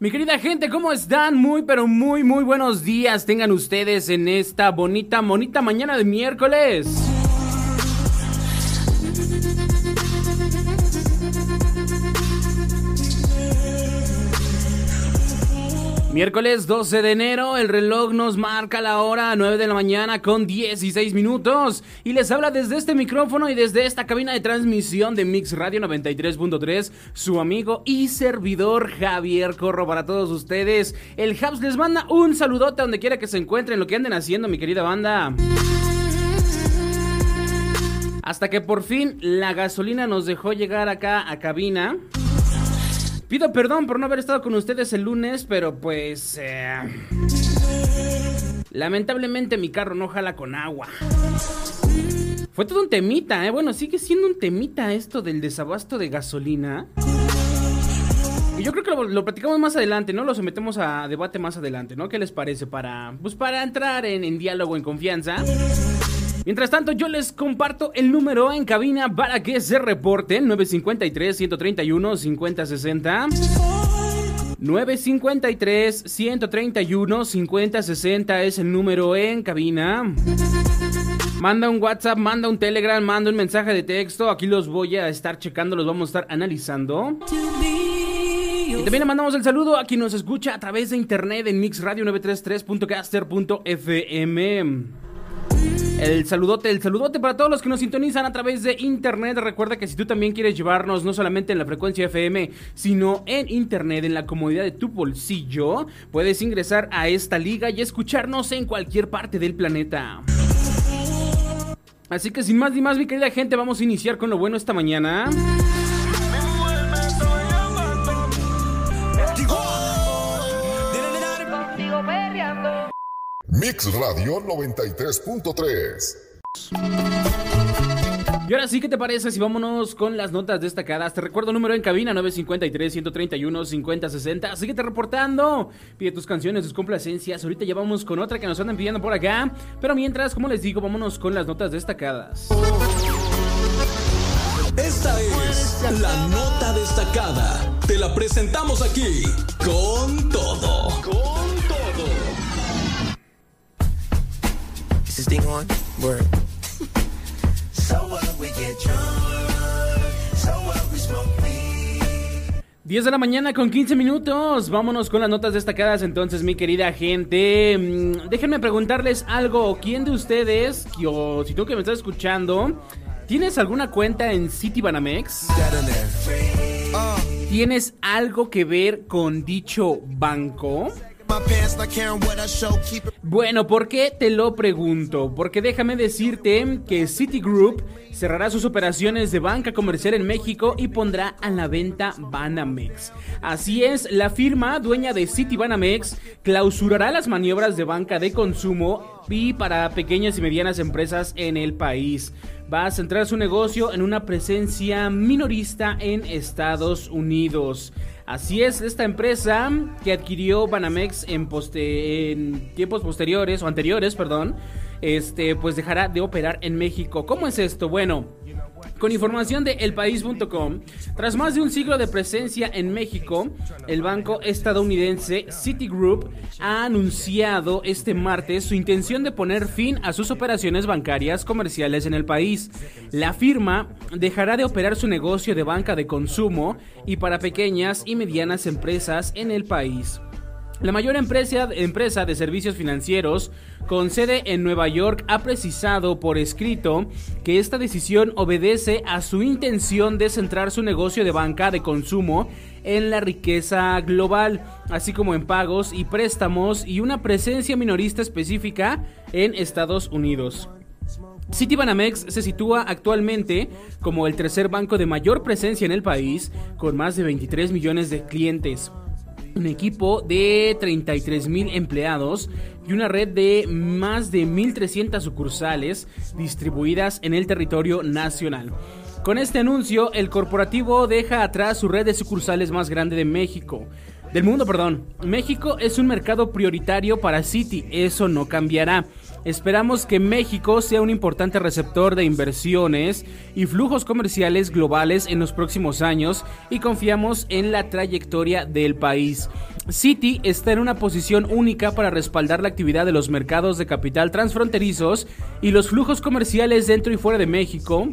Mi querida gente, ¿cómo están? Muy, pero muy, muy buenos días tengan ustedes en esta bonita, bonita mañana de miércoles. Miércoles 12 de enero, el reloj nos marca la hora 9 de la mañana con 16 minutos y les habla desde este micrófono y desde esta cabina de transmisión de Mix Radio 93.3 su amigo y servidor Javier Corro para todos ustedes. El Habs les manda un saludote donde quiera que se encuentren, lo que anden haciendo mi querida banda. Hasta que por fin la gasolina nos dejó llegar acá a cabina. Pido perdón por no haber estado con ustedes el lunes, pero pues... eh, lamentablemente mi carro no jala con agua. Fue todo un temita, ¿eh? Bueno, sigue siendo un temita esto del desabasto de gasolina. Y yo creo que lo, lo platicamos más adelante, ¿no? Lo sometemos a debate más adelante, ¿no? ¿Qué les parece para, pues para entrar en, en diálogo, en confianza? Mientras tanto, yo les comparto el número en cabina para que se reporten 953-131-5060. 953-131-5060 es el número en cabina. Manda un WhatsApp, manda un Telegram, manda un mensaje de texto. Aquí los voy a estar checando, los vamos a estar analizando. Y también le mandamos el saludo a quien nos escucha a través de internet en mixradio933.caster.fm. El saludote, el saludote para todos los que nos sintonizan a través de internet. Recuerda que si tú también quieres llevarnos no solamente en la frecuencia FM, sino en internet, en la comodidad de tu bolsillo, puedes ingresar a esta liga y escucharnos en cualquier parte del planeta. Así que sin más ni más, mi querida gente, vamos a iniciar con lo bueno esta mañana. Mix Radio 93.3. Y ahora sí, ¿qué te parece si vámonos con las notas destacadas? Te recuerdo número en cabina 953-131-5060. Síguete reportando. Pide tus canciones, tus complacencias. Ahorita ya vamos con otra que nos andan pidiendo por acá. Pero mientras, como les digo, vámonos con las notas destacadas. Esta es la nota destacada. Te la presentamos aquí con todo. Con todo. Is this thing on? Word. So what we get drunk, so what we smoke weed. 10 de la mañana con 15 minutos. Vámonos con las notas destacadas entonces, mi querida gente. Mm, Déjenme preguntarles algo. ¿Quién de ustedes, o si tú que me estás escuchando, tienes alguna cuenta en Citibanamex? ¿Tienes algo que ver con dicho banco? Bueno, ¿por qué te lo pregunto? Porque déjame decirte que Citigroup cerrará sus operaciones de banca comercial en México y pondrá a la venta Banamex. Así es, la firma dueña de Citibanamex clausurará las maniobras de banca de consumo y para pequeñas y medianas empresas en el país. Va a centrar su negocio en una presencia minorista en Estados Unidos. Así es, esta empresa que adquirió Banamex en, poste- en tiempos posteriores o anteriores, perdón, este, pues dejará de operar en México. ¿Cómo es esto? Bueno, Con información de elpaís.com, tras más de un siglo de presencia en México, el banco estadounidense Citigroup ha anunciado este martes su intención de poner fin a sus operaciones bancarias comerciales en el país. La firma dejará de operar su negocio de banca de consumo y para pequeñas y medianas empresas en el país. La mayor empresa, de servicios financieros con sede en Nueva York ha precisado por escrito que esta decisión obedece a su intención de centrar su negocio de banca de consumo en la riqueza global, así como en pagos y préstamos y una presencia minorista específica en Estados Unidos. Citibanamex se sitúa actualmente como el tercer banco de mayor presencia en el país, con más de 23 millones de clientes un equipo de 33 mil empleados y una red de más de 1.300 sucursales distribuidas en el territorio nacional. Con este anuncio, el corporativo deja atrás su red de sucursales más grande de México. Del mundo, perdón. México es un mercado prioritario para Citi, eso no cambiará. Esperamos que México sea un importante receptor de inversiones y flujos comerciales globales en los próximos años y confiamos en la trayectoria del país. Citi está en una posición única para respaldar la actividad de los mercados de capital transfronterizos y los flujos comerciales dentro y fuera de México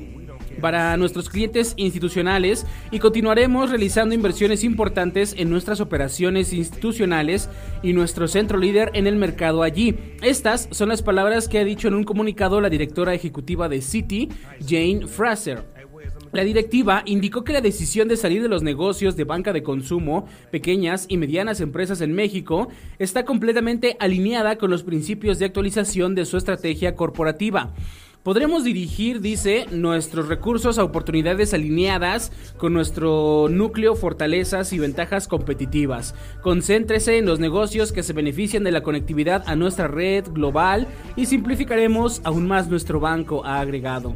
para nuestros clientes institucionales y continuaremos realizando inversiones importantes en nuestras operaciones institucionales y nuestro centro líder en el mercado allí. Estas son las palabras que ha dicho en un comunicado la directora ejecutiva de Citi, Jane Fraser. La directiva indicó que la decisión de salir de los negocios de banca de consumo, pequeñas y medianas empresas en México, está completamente alineada con los principios de actualización de su estrategia corporativa. Podremos dirigir, dice, nuestros recursos a oportunidades alineadas con nuestro núcleo, fortalezas y ventajas competitivas. Concéntrese en los negocios que se benefician de la conectividad a nuestra red global y simplificaremos aún más nuestro banco, ha agregado.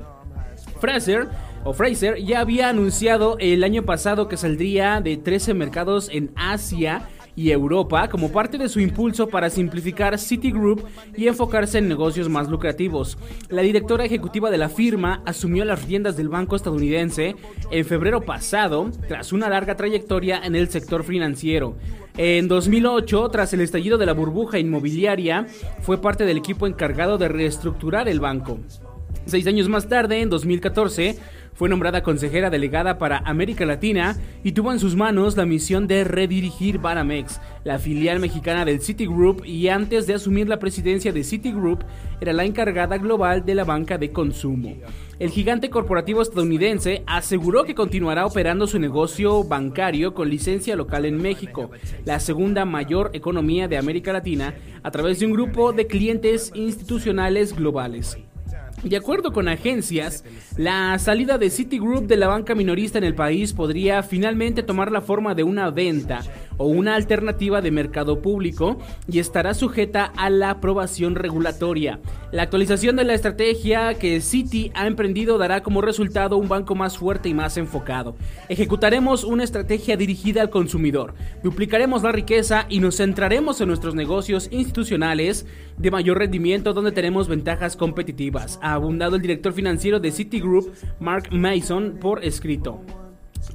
Fraser o Fraser ya había anunciado el año pasado que saldría de 13 mercados en Asia y Europa como parte de su impulso para simplificar Citigroup y enfocarse en negocios más lucrativos. La directora ejecutiva de la firma asumió las riendas del banco estadounidense en febrero pasado, tras una larga trayectoria en el sector financiero. En 2008, tras el estallido de la burbuja inmobiliaria, fue parte del equipo encargado de reestructurar el banco. Seis años más tarde, en 2014, fue nombrada consejera delegada para América Latina y tuvo en sus manos la misión de redirigir Banamex, la filial mexicana del Citigroup, y antes de asumir la presidencia de Citigroup, era la encargada global de la banca de consumo. El gigante corporativo estadounidense aseguró que continuará operando su negocio bancario con licencia local en México, la segunda mayor economía de América Latina, a través de un grupo de clientes institucionales globales. De acuerdo con agencias, la salida de Citigroup de la banca minorista en el país podría finalmente tomar la forma de una venta o una alternativa de mercado público y estará sujeta a la aprobación regulatoria. La actualización de la estrategia que Citi ha emprendido dará como resultado un banco más fuerte y más enfocado. Ejecutaremos una estrategia dirigida al consumidor, duplicaremos la riqueza y nos centraremos en nuestros negocios institucionales de mayor rendimiento donde tenemos ventajas competitivas, ha abundado el director financiero de Citigroup, Mark Mason, por escrito.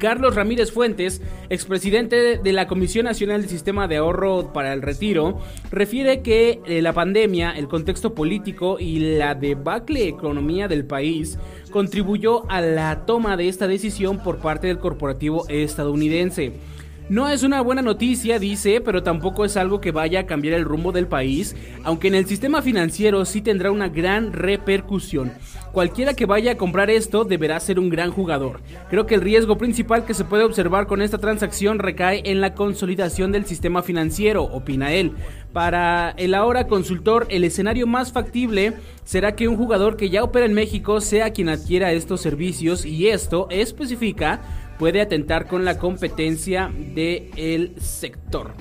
Carlos Ramírez Fuentes, expresidente de la Comisión Nacional del Sistema de Ahorro para el Retiro, refiere que eh, la pandemia, el contexto político y la debacle economía del país contribuyó a la toma de esta decisión por parte del corporativo estadounidense. No es una buena noticia, dice, pero tampoco es algo que vaya a cambiar el rumbo del país, aunque en el sistema financiero sí tendrá una gran repercusión. Cualquiera que vaya a comprar esto deberá ser un gran jugador. Creo que el riesgo principal que se puede observar con esta transacción recae en la consolidación del sistema financiero, opina él. Para el ahora consultor, el escenario más factible será que un jugador que ya opera en México sea quien adquiera estos servicios y esto especifica puede atentar con la competencia del sector.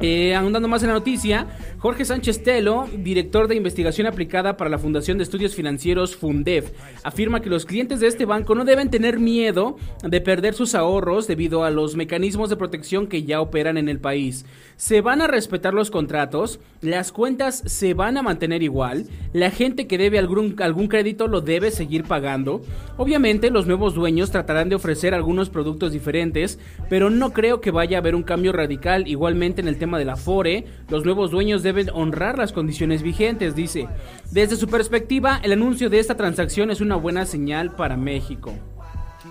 Eh, ahondando más en la noticia, Jorge Sánchez Telo, director de investigación aplicada para la Fundación de Estudios Financieros Fundef, afirma que los clientes de este banco no deben tener miedo de perder sus ahorros debido a los mecanismos de protección que ya operan en el país. Se van a respetar los contratos, las cuentas se van a mantener igual, la gente que debe algún, algún crédito lo debe seguir pagando. Obviamente los nuevos dueños tratarán de ofrecer algunos productos diferentes, pero no creo que vaya a haber un cambio radical igualmente en el tema de la FORE. Los nuevos dueños deben honrar las condiciones vigentes, dice. Desde su perspectiva, el anuncio de esta transacción es una buena señal para México.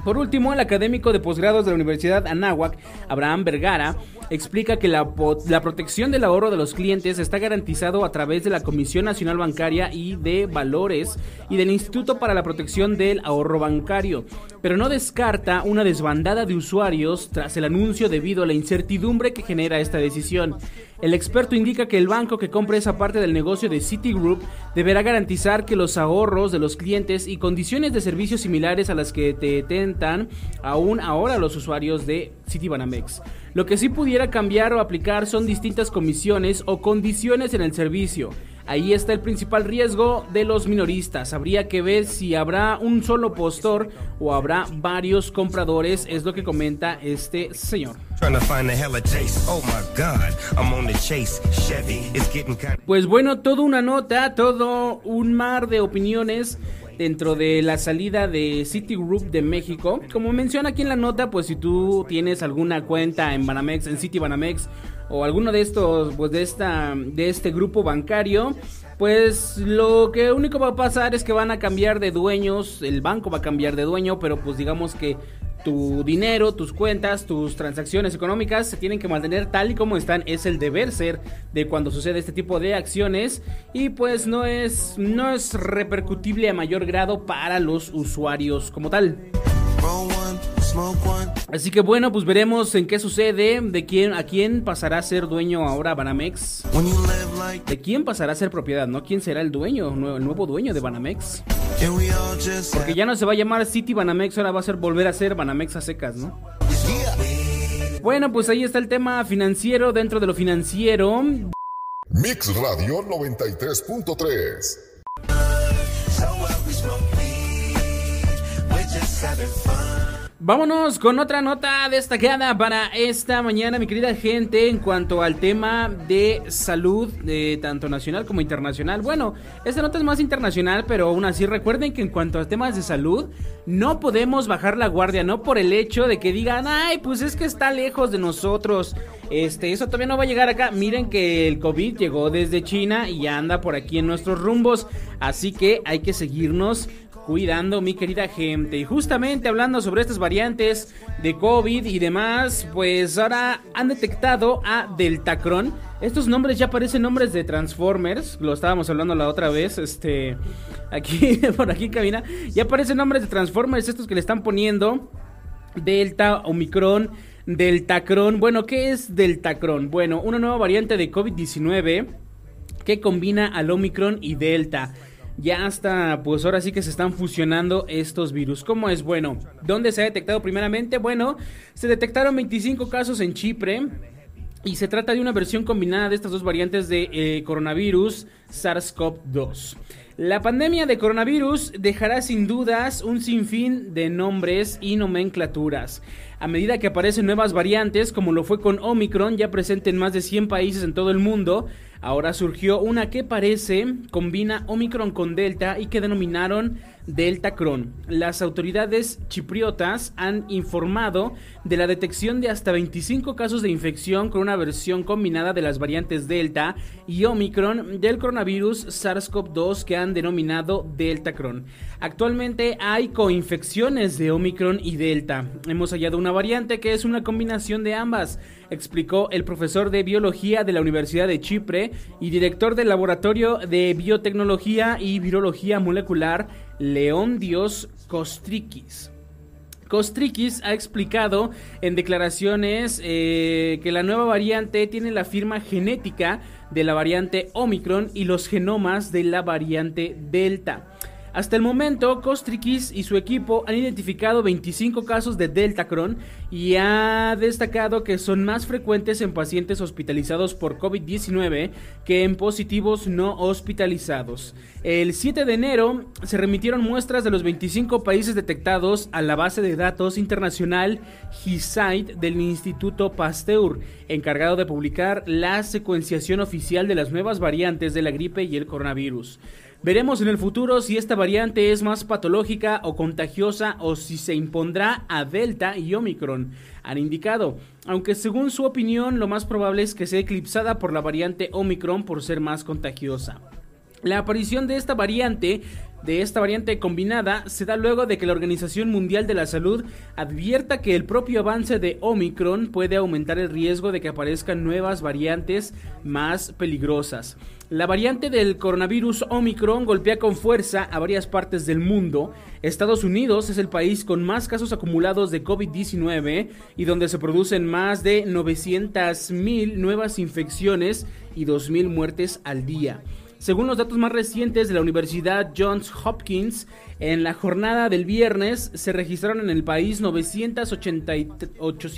Por último, el académico de posgrados de la Universidad Anáhuac, Abraham Vergara, explica que la, la, protección del ahorro de los clientes está garantizado a través de la Comisión Nacional Bancaria y de Valores y del Instituto para la Protección del Ahorro Bancario, pero no descarta una desbandada de usuarios tras el anuncio debido a la incertidumbre que genera esta decisión. El experto indica que el banco que compre esa parte del negocio de Citigroup deberá garantizar que los ahorros de los clientes y condiciones de servicios similares a las que te tentan aún ahora los usuarios de Citibanamex. Lo que sí pudiera cambiar o aplicar son distintas comisiones o condiciones en el servicio. Ahí está el principal riesgo de los minoristas. Habría que ver si habrá un solo postor o habrá varios compradores, es lo que comenta este señor. Pues bueno, toda una nota, todo un mar de opiniones dentro de la salida de Citigroup de México. Como menciona aquí en la nota, pues si tú tienes alguna cuenta en Banamex, en City Banamex o alguno de estos, pues de esta, de este grupo bancario, pues lo que único va a pasar es que van a cambiar de dueños, el banco va a cambiar de dueño, pero pues digamos que tu dinero, tus cuentas, tus transacciones económicas se tienen que mantener tal y como están, es el deber ser de cuando sucede este tipo de acciones y pues no es no es repercutible a mayor grado para los usuarios como tal. Así que bueno, pues veremos en qué sucede, de quién a quién pasará a ser dueño ahora Banamex. De quién pasará a ser propiedad, ¿no? ¿Quién será el dueño, el nuevo dueño de Banamex? Porque ya no se va a llamar City Banamex, ahora va a ser volver a ser Banamex a secas, ¿no? Bueno, pues ahí está el tema financiero dentro de lo financiero. Mix Radio 93.3 Vámonos con otra nota destacada para esta mañana, mi querida gente, en cuanto al tema de salud, de tanto nacional como internacional. Bueno, esta nota es más internacional, pero aún así recuerden que en cuanto a temas de salud, no podemos bajar la guardia, no por el hecho de que digan, ay, pues es que está lejos de nosotros. Este, eso todavía no va a llegar acá. Miren que el COVID llegó desde China y anda por aquí en nuestros rumbos. Así que hay que seguirnos cuidando, mi querida gente. Y justamente hablando sobre estas variantes de COVID y demás, pues ahora han detectado a Deltacron. Estos nombres ya parecen nombres de Transformers, lo estábamos hablando la otra vez, este, aquí, por aquí cabina, ya parecen nombres de Transformers estos que le están poniendo. Delta, Omicron, Deltacron. Bueno, ¿qué es Deltacron? Bueno, una nueva variante de COVID-19 que combina al Omicron y Delta ya hasta, pues ahora sí que se están fusionando estos virus. ¿Cómo es? Bueno, ¿dónde se ha detectado primeramente? Bueno, se detectaron 25 casos en Chipre. Y se trata de una versión combinada de estas dos variantes de eh, coronavirus SARS-CoV-2. La pandemia de coronavirus dejará sin dudas un sinfín de nombres y nomenclaturas. A medida que aparecen nuevas variantes, como lo fue con Omicron, ya presente en más de 100 países en todo el mundo, Ahora surgió una que parece combina Omicron con Delta y que denominaron Delta Cron. Las autoridades chipriotas han informado de la detección de hasta 25 casos de infección con una versión combinada de las variantes Delta y Omicron del coronavirus SARS-CoV-2 que han denominado Delta Cron. Actualmente hay coinfecciones de Omicron y Delta. Hemos hallado una variante que es una combinación de ambas, explicó el profesor de biología de la Universidad de Chipre y director del Laboratorio de Biotecnología y Virología Molecular León Dios Kostrikis. Kostrikis ha explicado en declaraciones eh, que la nueva variante tiene la firma genética de la variante Omicron y los genomas de la variante Delta. Hasta el momento, Costriquis y su equipo han identificado 25 casos de Deltacron y ha destacado que son más frecuentes en pacientes hospitalizados por COVID-19 que en positivos no hospitalizados. El 7 de enero se remitieron muestras de los 25 países detectados a la base de datos internacional GISAID del Instituto Pasteur, encargado de publicar la secuenciación oficial de las nuevas variantes de la gripe y el coronavirus. Veremos en el futuro si esta variante es más patológica o contagiosa o si se impondrá a Delta y Omicron, han indicado, aunque según su opinión lo más probable es que sea eclipsada por la variante Omicron por ser más contagiosa. La aparición de esta variante de esta variante combinada se da luego de que la Organización Mundial de la Salud advierta que el propio avance de Omicron puede aumentar el riesgo de que aparezcan nuevas variantes más peligrosas. La variante del coronavirus Omicron golpea con fuerza a varias partes del mundo. Estados Unidos es el país con más casos acumulados de COVID-19 y donde se producen más de 900.000 nuevas infecciones y 2.000 muertes al día. Según los datos más recientes de la Universidad Johns Hopkins, en la jornada del viernes se registraron en el país 988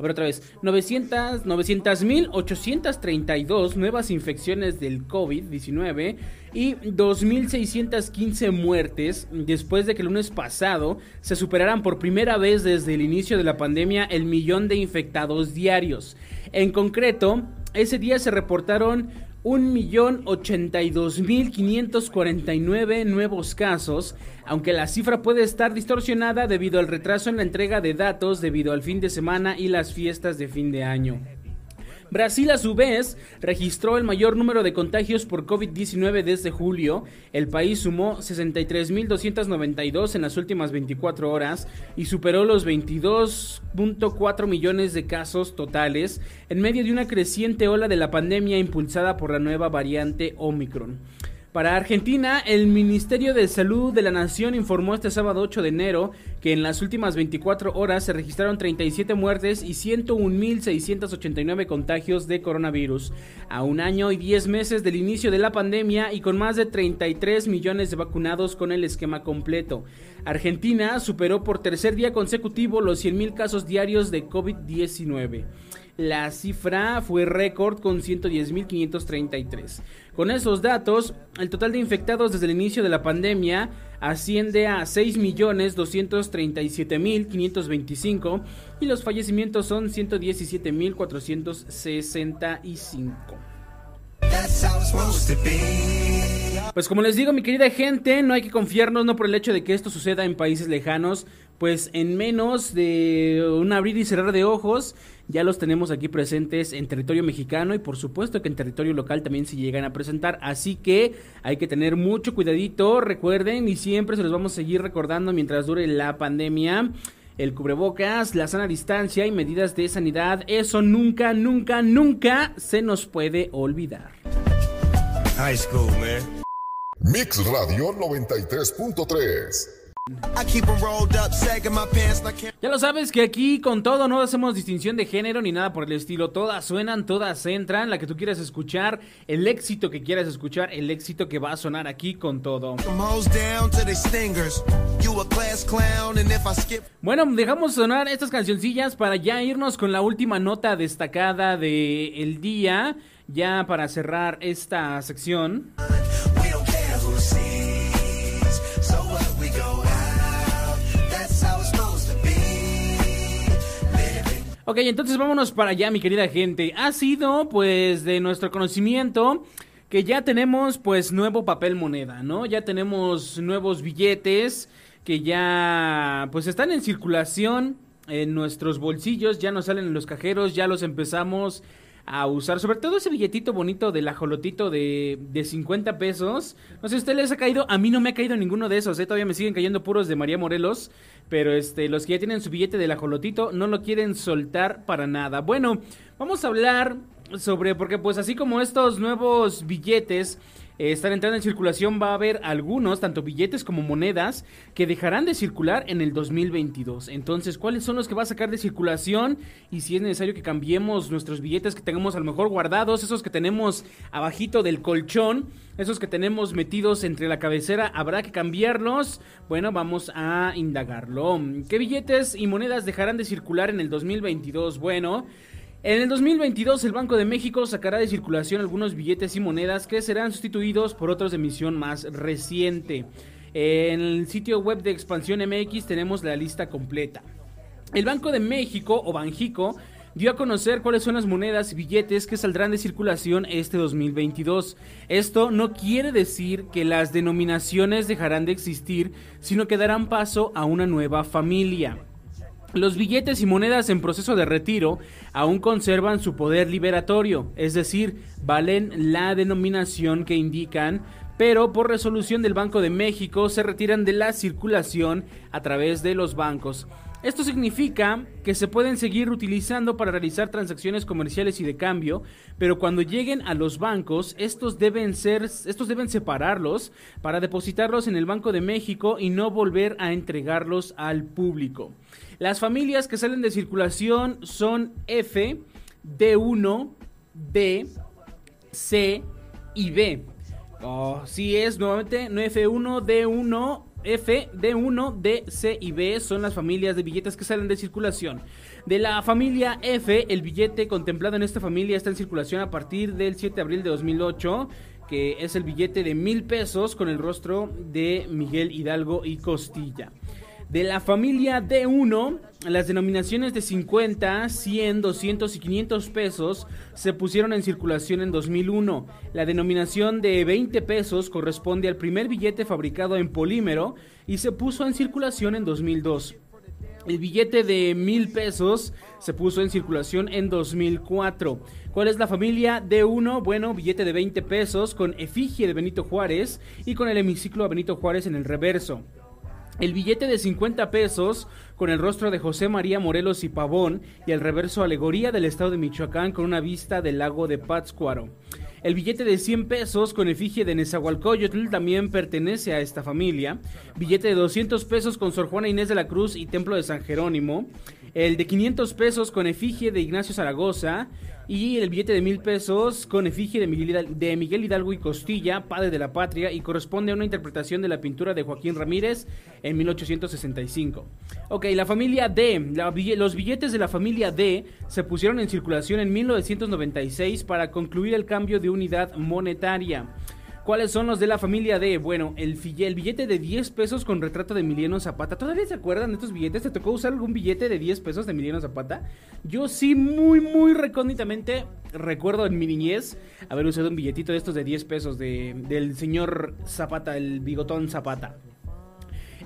a ver otra vez, 900 900.832 nuevas infecciones del COVID-19 y 2.615 muertes después de que el lunes pasado se superaran por primera vez desde el inicio de la pandemia el millón de infectados diarios. En concreto, ese día se reportaron 1.082.549 nuevos casos, aunque la cifra puede estar distorsionada debido al retraso en la entrega de datos debido al fin de semana y las fiestas de fin de año. Brasil a su vez registró el mayor número de contagios por COVID-19 desde julio. El país sumó 63.292 en las últimas 24 horas y superó los 22.4 millones de casos totales en medio de una creciente ola de la pandemia impulsada por la nueva variante Omicron. Para Argentina, el Ministerio de Salud de la Nación informó este sábado 8 de enero que en las últimas 24 horas se registraron 37 muertes y 101.689 contagios de coronavirus. A un año y 10 meses del inicio de la pandemia y con más de 33 millones de vacunados con el esquema completo. Argentina superó por tercer día consecutivo los 100.000 casos diarios de COVID-19. La cifra fue récord con 110.533. Con esos datos, el total de infectados desde el inicio de la pandemia asciende a 6.237.525 y los fallecimientos son 117.465. That's how it's supposed to be. Pues como les digo, mi querida gente, no hay que confiarnos no por el hecho de que esto suceda en países lejanos, pues en menos de un abrir y cerrar de ojos ya los tenemos aquí presentes en territorio mexicano y por supuesto que en territorio local también se llegan a presentar, así que hay que tener mucho cuidadito, recuerden y siempre se los vamos a seguir recordando mientras dure la pandemia. El cubrebocas, la sana distancia y medidas de sanidad, eso nunca, nunca, nunca se nos puede olvidar. High school, man. Mix Radio 93.3. 'em. Ya lo sabes que aquí con todo no hacemos distinción de género ni nada por el estilo. Todas suenan, todas entran. La que tú quieras escuchar, el éxito que quieras escuchar, el éxito que va a sonar aquí con todo. Bueno, dejamos sonar estas cancioncillas para ya irnos con la última nota destacada de el día. Ya para cerrar esta sección. Ok, entonces vámonos para allá, mi querida gente. Ha sido, pues, de nuestro conocimiento que ya tenemos, pues, nuevo papel moneda, ¿no? Ya tenemos nuevos billetes que ya, pues, están en circulación en nuestros bolsillos, ya nos salen en los cajeros, ya los empezamos a usar, sobre todo ese billetito bonito del ajolotito de, de 50 pesos. No sé si a usted les ha caído, a mí no me ha caído ninguno de esos, ¿eh? todavía me siguen cayendo puros de María Morelos, pero este, los que ya tienen su billete del ajolotito no lo quieren soltar para nada. Bueno, vamos a hablar sobre, porque pues así como estos nuevos billetes eh, están entrando en circulación, va a haber algunos, tanto billetes como monedas, que dejarán de circular en el 2022. Entonces, ¿cuáles son los que va a sacar de circulación? Y si es necesario que cambiemos nuestros billetes que tengamos a lo mejor guardados, esos que tenemos abajito del colchón, esos que tenemos metidos entre la cabecera, ¿habrá que cambiarlos? Bueno, vamos a indagarlo. ¿Qué billetes y monedas dejarán de circular en el 2022? Bueno... En el 2022 el Banco de México sacará de circulación algunos billetes y monedas que serán sustituidos por otros de emisión más reciente. En el sitio web de Expansión MX tenemos la lista completa. El Banco de México o Banjico dio a conocer cuáles son las monedas y billetes que saldrán de circulación este 2022. Esto no quiere decir que las denominaciones dejarán de existir, sino que darán paso a una nueva familia. Los billetes y monedas en proceso de retiro aún conservan su poder liberatorio, es decir, valen la denominación que indican, pero por resolución del Banco de México se retiran de la circulación a través de los bancos. Esto significa que se pueden seguir utilizando para realizar transacciones comerciales y de cambio, pero cuando lleguen a los bancos, estos deben ser estos deben separarlos para depositarlos en el Banco de México y no volver a entregarlos al público. Las familias que salen de circulación son F, D1, D, C y B. Oh, sí es nuevamente no F1, D1, F, D1, D, C y B son las familias de billetes que salen de circulación. De la familia F, el billete contemplado en esta familia está en circulación a partir del 7 de abril de 2008 que es el billete de mil pesos con el rostro de Miguel Hidalgo y Costilla. De la familia D1, las denominaciones de 50, 100, 200 y 500 pesos se pusieron en circulación en 2001. La denominación de 20 pesos corresponde al primer billete fabricado en polímero y se puso en circulación en 2002. El billete de mil pesos se puso en circulación en 2004. ¿Cuál es la familia D1? Bueno, billete de 20 pesos con efigie de Benito Juárez y con el hemiciclo a Benito Juárez en el reverso. El billete de 50 pesos con el rostro de José María Morelos y Pavón y el reverso alegoría del estado de Michoacán con una vista del lago de Pátzcuaro. El billete de 100 pesos con efigie de Nezahualcóyotl también pertenece a esta familia. Billete de 200 pesos con Sor Juana Inés de la Cruz y Templo de San Jerónimo. El de 500 pesos con efigie de Ignacio Zaragoza. Y el billete de mil pesos con efigie de Miguel, Hidalgo y Costilla, padre de la patria, y corresponde a una interpretación de la pintura de Joaquín Ramírez en 1865. Ok, la familia D, los billetes de la familia D se pusieron en circulación en 1996 para concluir el cambio de unidad monetaria. ¿Cuáles son los de la familia D? Bueno, el, billete de 10 pesos con retrato de Emiliano Zapata. ¿Todavía se acuerdan de estos billetes? ¿Te tocó usar algún billete de 10 pesos de Emiliano Zapata? Yo sí, muy, muy recónditamente recuerdo en mi niñez haber usado un billetito de estos de 10 pesos de, del señor Zapata, el bigotón Zapata.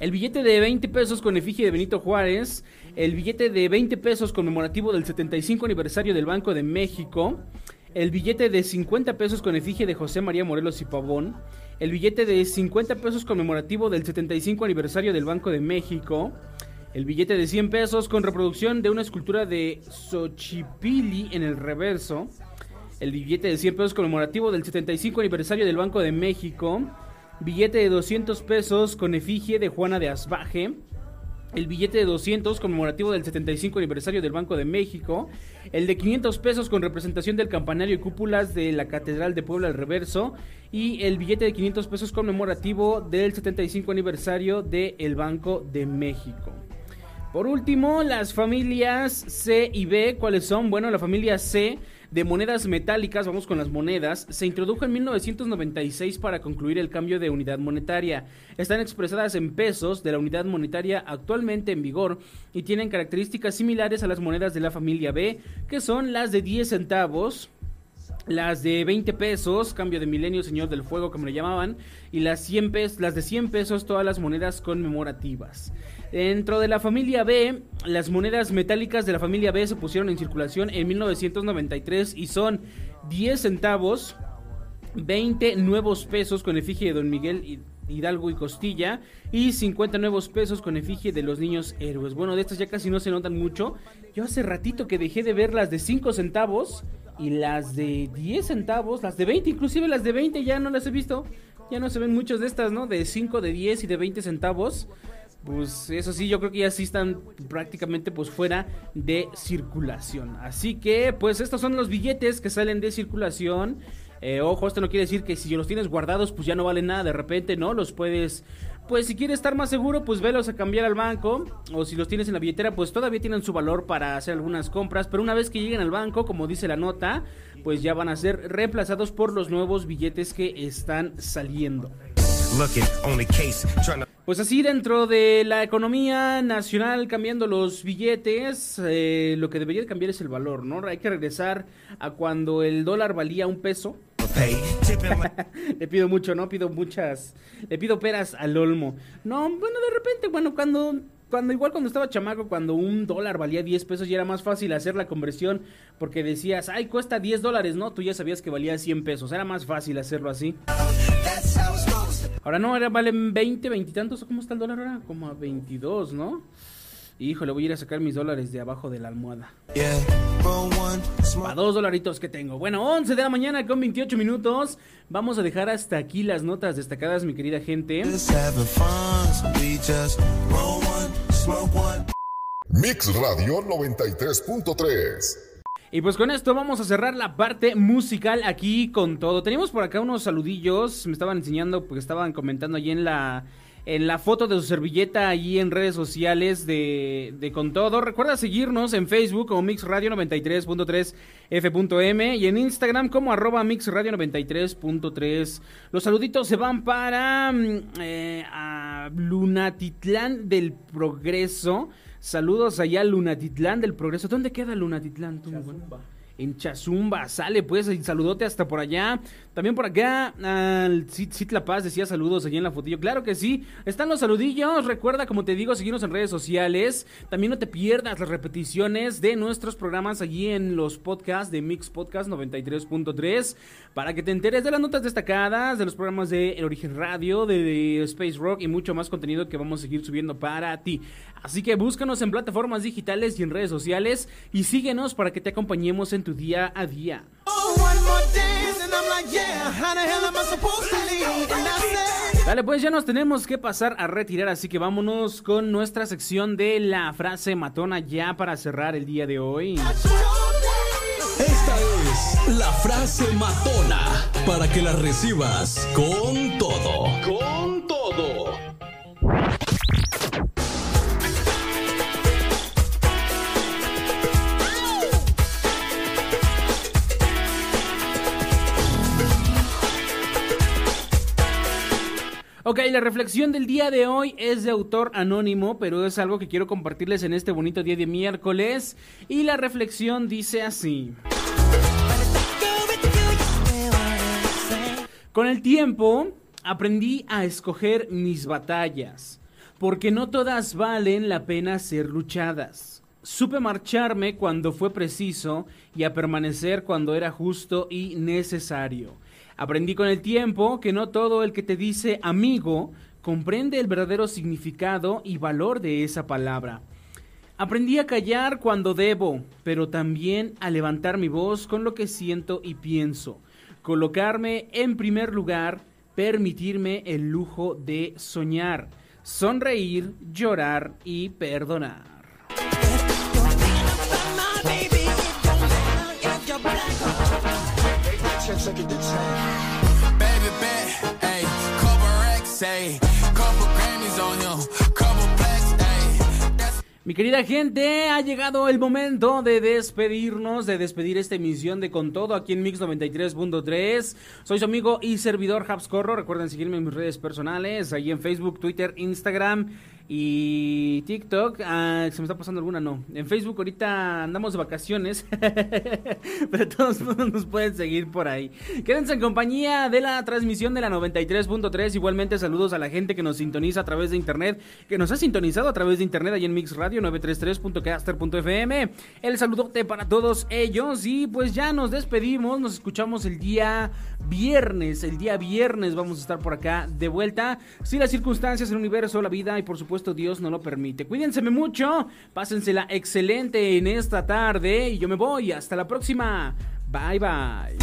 El billete de 20 pesos con efigie de Benito Juárez. El billete de 20 pesos conmemorativo del 75 aniversario del Banco de México. El billete de 50 pesos con efigie de José María Morelos y Pavón. El billete de 50 pesos conmemorativo del 75 aniversario del Banco de México. El billete de 100 pesos con reproducción de una escultura de Xochipilli en el reverso. El billete de 100 pesos conmemorativo del 75 aniversario del Banco de México. Billete de 200 pesos con efigie de Juana de Asbaje. El billete de 200 conmemorativo del 75 aniversario del Banco de México. El de 500 pesos con representación del campanario y cúpulas de la Catedral de Puebla al reverso. Y el billete de 500 pesos conmemorativo del 75 aniversario del Banco de México. Por último, las familias C y B, ¿cuáles son? Bueno, la familia C de monedas metálicas, vamos con las monedas, se introdujo en 1996 para concluir el cambio de unidad monetaria. Están expresadas en pesos de la unidad monetaria actualmente en vigor y tienen características similares a las monedas de la familia B, que son las de 10 centavos, las de 20 pesos, cambio de milenio, señor del fuego, como le llamaban, y las, 100 pes- las de 100 pesos, todas las monedas conmemorativas. Dentro de la familia B, las monedas metálicas de la familia B se pusieron en circulación en 1993 y son 10 centavos, 20 nuevos pesos con efigie de Don Miguel Hi- Hidalgo y Costilla y 50 nuevos pesos con efigie de los niños héroes. Bueno, de estas ya casi no se notan mucho. Yo hace ratito que dejé de ver las de 5 centavos Y las de 10 centavos, las de 20, inclusive las de 20 ya no las he visto. Ya no se ven muchas de estas, ¿no? De 5, de 10 y de 20 centavos. Pues eso sí, yo creo que ya sí están prácticamente pues fuera de circulación. Así que pues estos son los billetes que salen de circulación. Eh, ojo, esto no quiere decir que si los tienes guardados pues ya no valen nada de repente, ¿no? Los puedes, pues si quieres estar más seguro pues velos a cambiar al banco. O si los tienes en la billetera pues todavía tienen su valor para hacer algunas compras. Pero una vez que lleguen al banco, como dice la nota, pues ya van a ser reemplazados por los nuevos billetes que están saliendo. Looking case, trying Pues así dentro de la economía nacional cambiando los billetes, eh, lo que debería de cambiar es el valor, ¿no? Hay que regresar a cuando el dólar valía un peso. Le pido mucho, ¿no? Pido muchas, le pido peras al olmo. No, bueno, de repente, bueno, cuando, cuando igual cuando estaba chamaco, cuando un dólar valía 10 pesos ya era más fácil hacer la conversión porque decías, ay, cuesta 10 dólares, ¿no? Tú ya sabías que valía 100 pesos, era más fácil hacerlo así. Ahora no, ahora valen 20, 20 y tantos. ¿Cómo está el dólar ahora? Como a 22, ¿no? Híjole, voy a ir a sacar mis dólares de abajo de la almohada. A dos dolaritos que tengo. Bueno, 11 de la mañana con 28 minutos. Vamos a dejar hasta aquí las notas destacadas, mi querida gente. Mix Radio 93.3. Y pues con esto vamos a cerrar la parte musical aquí con todo. Teníamos por acá unos saludillos. Me estaban enseñando, porque estaban comentando allí en la. En la foto de su servilleta allí en redes sociales de, de Con Todo. Recuerda seguirnos en Facebook como Mix Radio 93.3 F.M y en Instagram como arroba Mix Radio 93.3. Los saluditos se van para mm, eh, a Lunatitlán del Progreso. Saludos allá a Lunatitlán del Progreso. ¿Dónde queda Lunatitlán? tú? En Chazumba, sale pues, y saludote hasta por allá. También por acá, al Cit, Cit La Paz decía saludos allí en la fotillo. Claro que sí, están los saludillos. Recuerda, como te digo, seguirnos en redes sociales. También no te pierdas las repeticiones de nuestros programas allí en los podcasts de Mix Podcast 93.3 para que te enteres de las notas destacadas, de los programas de El Origen Radio, de, de Space Rock y mucho más contenido que vamos a seguir subiendo para ti. Así que búscanos en plataformas digitales y en redes sociales y síguenos para que te acompañemos en tu día a día. Dale, pues ya nos tenemos que pasar a retirar, así que vámonos con nuestra sección de la frase matona ya para cerrar el día de hoy. Esta es la frase matona para que la recibas con todo. Con Ok, la reflexión del día de hoy es de autor anónimo, pero es algo que quiero compartirles en este bonito día de miércoles. Y la reflexión dice así. Con el tiempo aprendí a escoger mis batallas, porque no todas valen la pena ser luchadas. Supe marcharme cuando fue preciso y a permanecer cuando era justo y necesario. Aprendí con el tiempo que no todo el que te dice amigo comprende el verdadero significado y valor de esa palabra. Aprendí a callar cuando debo, pero también a levantar mi voz con lo que siento y pienso. Colocarme en primer lugar, permitirme el lujo de soñar, sonreír, llorar y perdonar. Baby bet, ayy, couple racks, ayy, couple Grammys on him, couple plaques, ayy. That's Mi querida gente, ha llegado el momento de despedirnos, de despedir esta emisión de Con Todo aquí en Mix 93.3. Soy su amigo y servidor Habscorro. Recuerden seguirme en mis redes personales, ahí en Facebook, Twitter, Instagram y TikTok. Ah, se me está pasando alguna, no. En Facebook ahorita andamos de vacaciones, pero todos nos pueden seguir por ahí. Quédense en compañía de la transmisión de la 93.3. Igualmente saludos a la gente que nos sintoniza a través de internet, que nos ha sintonizado a través de internet ahí en Mix Radio 933.caster.fm. El saludote para todos ellos y pues ya nos despedimos, nos escuchamos el día viernes, el día viernes vamos a estar por acá de vuelta, si las circunstancias, el universo, la vida y por supuesto Dios no lo permite. Cuídense mucho, pásensela excelente en esta tarde y yo me voy, hasta la próxima. Bye bye.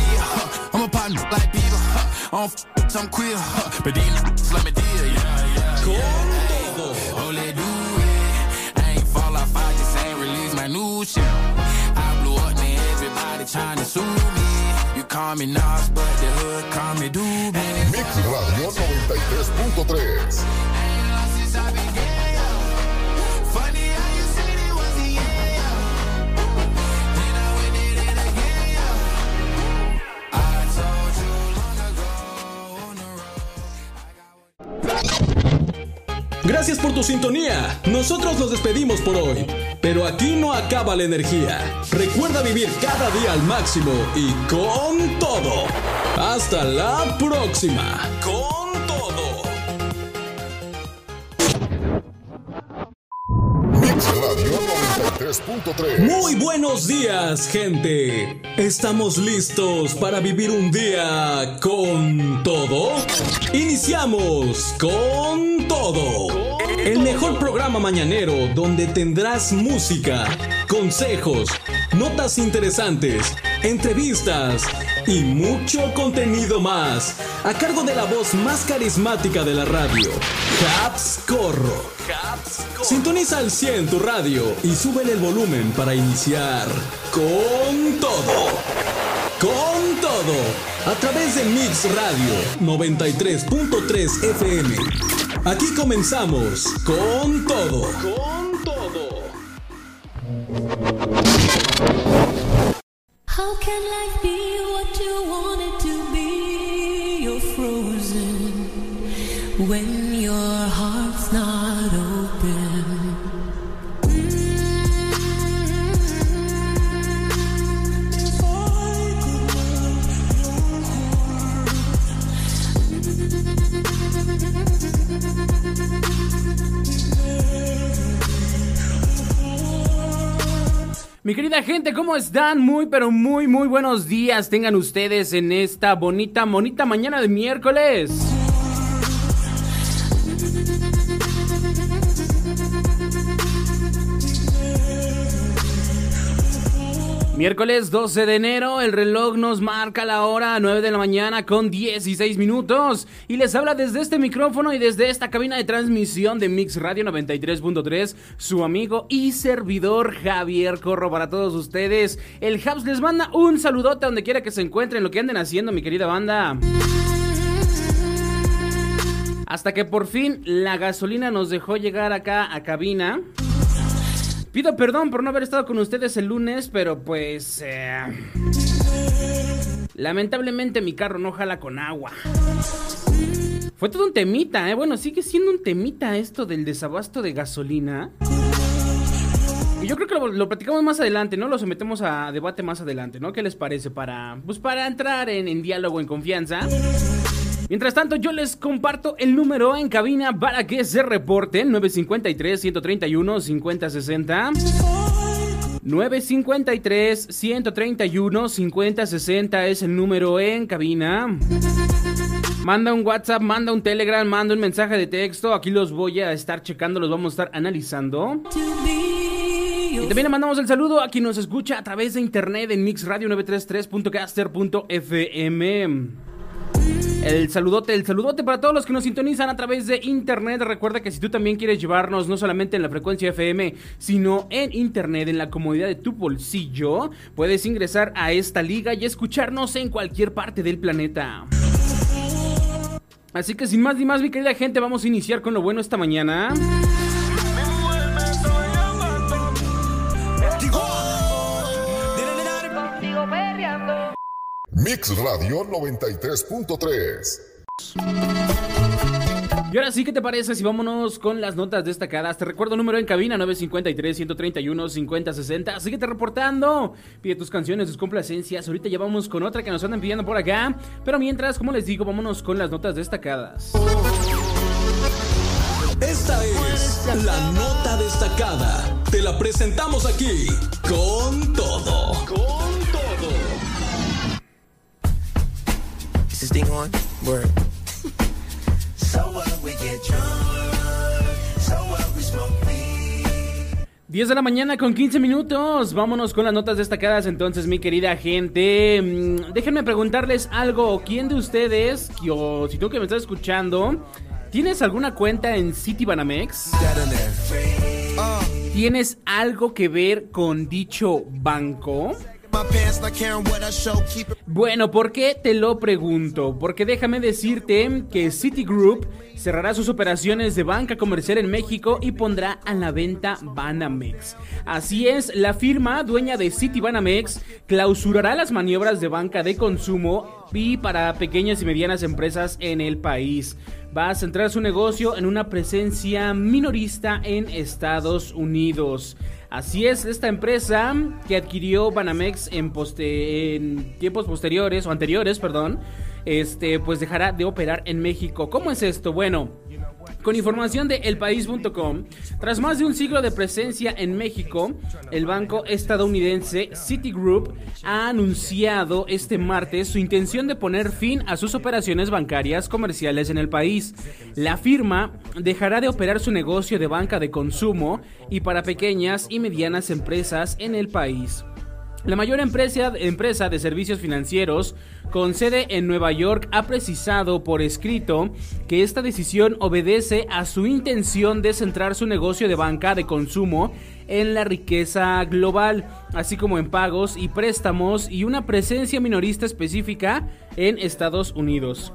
New shit. I blew up, man, everybody trying to sue me. You call me Nas, but the hood call me Doobie. Mix Radio 93.3. Gracias por tu sintonía. Nosotros nos despedimos por hoy. Pero aquí no acaba la energía. Recuerda vivir cada día al máximo y con todo. Hasta la próxima. Con todo. Mix Radio 93.3. Muy buenos días, gente. ¿Estamos listos para vivir un día con todo? Iniciamos con El mejor programa mañanero donde tendrás música, consejos, notas interesantes, entrevistas y mucho contenido más. A cargo de la voz más carismática de la radio, Caps Corro. Sintoniza al 100 tu radio y súbele el volumen para iniciar con todo. Con todo. A través de Mix Radio 93.3 FM. Aquí comenzamos con todo. Con todo. How can life be what you want it to be? You're frozen when querida gente, ¿cómo están? Muy, pero muy, muy buenos días tengan ustedes en esta bonita, bonita mañana de miércoles. Miércoles 12 de enero, el reloj nos marca la hora 9 de la mañana con 16 minutos y les habla desde este micrófono y desde esta cabina de transmisión de Mix Radio 93.3 su amigo y servidor Javier Corro para todos ustedes. El Habs les manda un saludote donde quiera que se encuentren, lo que anden haciendo mi querida banda. Hasta que por fin la gasolina nos dejó llegar acá a cabina. Pido perdón por no haber estado con ustedes el lunes, pero pues... eh, lamentablemente mi carro no jala con agua. Fue todo un temita, ¿eh? Bueno, sigue siendo un temita esto del desabasto de gasolina. Y yo creo que lo, lo platicamos más adelante, ¿no? Lo sometemos a debate más adelante, ¿no? ¿Qué les parece para, pues para entrar en, en diálogo, en confianza? Mientras tanto, yo les comparto el número en cabina para que se reporten 953-131-5060. 953-131-5060 es el número en cabina. Manda un WhatsApp, manda un Telegram, manda un mensaje de texto. Aquí los voy a estar checando, los vamos a estar analizando. Y también le mandamos el saludo a quien nos escucha a través de internet en mixradio933.caster.fm. El saludote, el saludote para todos los que nos sintonizan a través de internet. Recuerda que si tú también quieres llevarnos no solamente en la frecuencia FM, sino en internet, en la comodidad de tu bolsillo, puedes ingresar a esta liga y escucharnos en cualquier parte del planeta. Así que sin más ni más, mi querida gente, vamos a iniciar con lo bueno esta mañana. Mix Radio 93.3. Y ahora sí, ¿qué te parece si vámonos con las notas destacadas? Te recuerdo número en cabina 953-131-5060. Síguete reportando. Pide tus canciones, tus complacencias. Ahorita ya vamos con otra que nos andan pidiendo por acá. Pero mientras, como les digo, vámonos con las notas destacadas. Esta es la nota destacada. Te la presentamos aquí con todo. Con todo. This thing on? Word. So what we get drunk, so what we smoke weed. 10 de la mañana con 15 minutos. Vámonos con las notas destacadas entonces, mi querida gente. Mm, Déjenme preguntarles algo. ¿Quién de ustedes, o si tú que me estás escuchando, tienes alguna cuenta en Citibanamex? ¿Tienes algo que ver con dicho banco? Bueno, ¿por qué te lo pregunto? Porque déjame decirte que Citigroup cerrará sus operaciones de banca comercial en México y pondrá a la venta Banamex. Así es, la firma dueña de Citibanamex clausurará las maniobras de banca de consumo y para pequeñas y medianas empresas en el país. Va a centrar su negocio en una presencia minorista en Estados Unidos. Así es, esta empresa que adquirió Banamex en, poste- en tiempos posteriores o anteriores, perdón, este, pues dejará de operar en México. ¿Cómo es esto? Bueno, con información de elpaís.com, tras más de un siglo de presencia en México, el banco estadounidense Citigroup ha anunciado este martes su intención de poner fin a sus operaciones bancarias comerciales en el país. La firma dejará de operar su negocio de banca de consumo y para pequeñas y medianas empresas en el país. La mayor empresa, de servicios financieros con sede en Nueva York ha precisado por escrito que esta decisión obedece a su intención de centrar su negocio de banca de consumo en la riqueza global, así como en pagos y préstamos y una presencia minorista específica en Estados Unidos.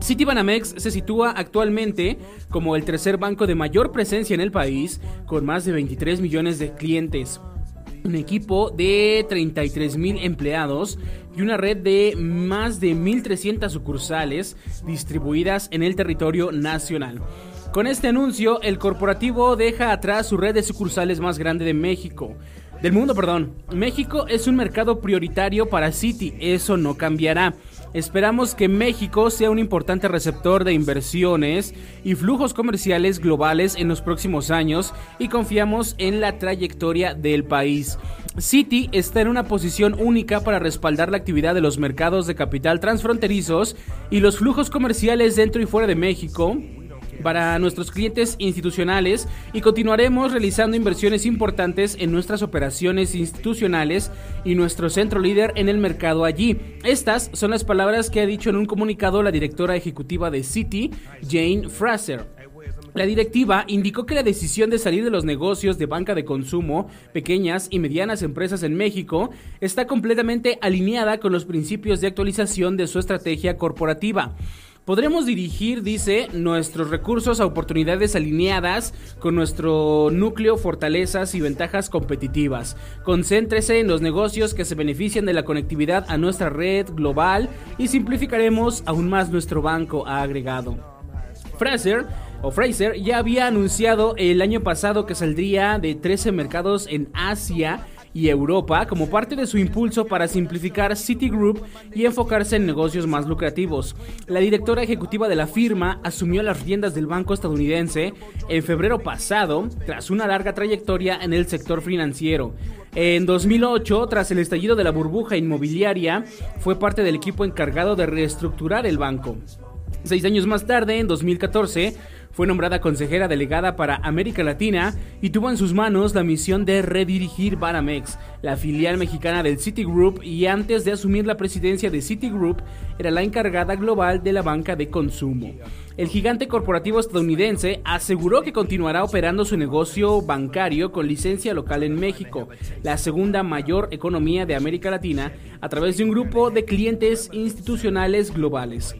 Citibanamex se sitúa actualmente como el tercer banco de mayor presencia en el país, con más de 23 millones de clientes un equipo de 33 mil empleados y una red de más de 1.300 sucursales distribuidas en el territorio nacional. Con este anuncio, el corporativo deja atrás su red de sucursales más grande de México. Del mundo, perdón. México es un mercado prioritario para Citi, eso no cambiará. Esperamos que México sea un importante receptor de inversiones y flujos comerciales globales en los próximos años y confiamos en la trayectoria del país. Citi está en una posición única para respaldar la actividad de los mercados de capital transfronterizos y los flujos comerciales dentro y fuera de México para nuestros clientes institucionales y continuaremos realizando inversiones importantes en nuestras operaciones institucionales y nuestro centro líder en el mercado allí. Estas son las palabras que ha dicho en un comunicado la directora ejecutiva de Citi, Jane Fraser. La directiva indicó que la decisión de salir de los negocios de banca de consumo, pequeñas y medianas empresas en México, está completamente alineada con los principios de actualización de su estrategia corporativa. Podremos dirigir, dice, nuestros recursos a oportunidades alineadas con nuestro núcleo, fortalezas y ventajas competitivas. Concéntrese en los negocios que se benefician de la conectividad a nuestra red global y simplificaremos aún más nuestro banco, ha agregado. Fraser o Fraser ya había anunciado el año pasado que saldría de 13 mercados en Asia y Europa como parte de su impulso para simplificar Citigroup y enfocarse en negocios más lucrativos. La directora ejecutiva de la firma asumió las riendas del banco estadounidense en febrero pasado, tras una larga trayectoria en el sector financiero. En 2008, tras el estallido de la burbuja inmobiliaria, fue parte del equipo encargado de reestructurar el banco. Seis años más tarde, en 2014, fue nombrada consejera delegada para América Latina y tuvo en sus manos la misión de redirigir Banamex, la filial mexicana del Citigroup, y antes de asumir la presidencia de Citigroup, era la encargada global de la banca de consumo. El gigante corporativo estadounidense aseguró que continuará operando su negocio bancario con licencia local en México, la segunda mayor economía de América Latina, a través de un grupo de clientes institucionales globales.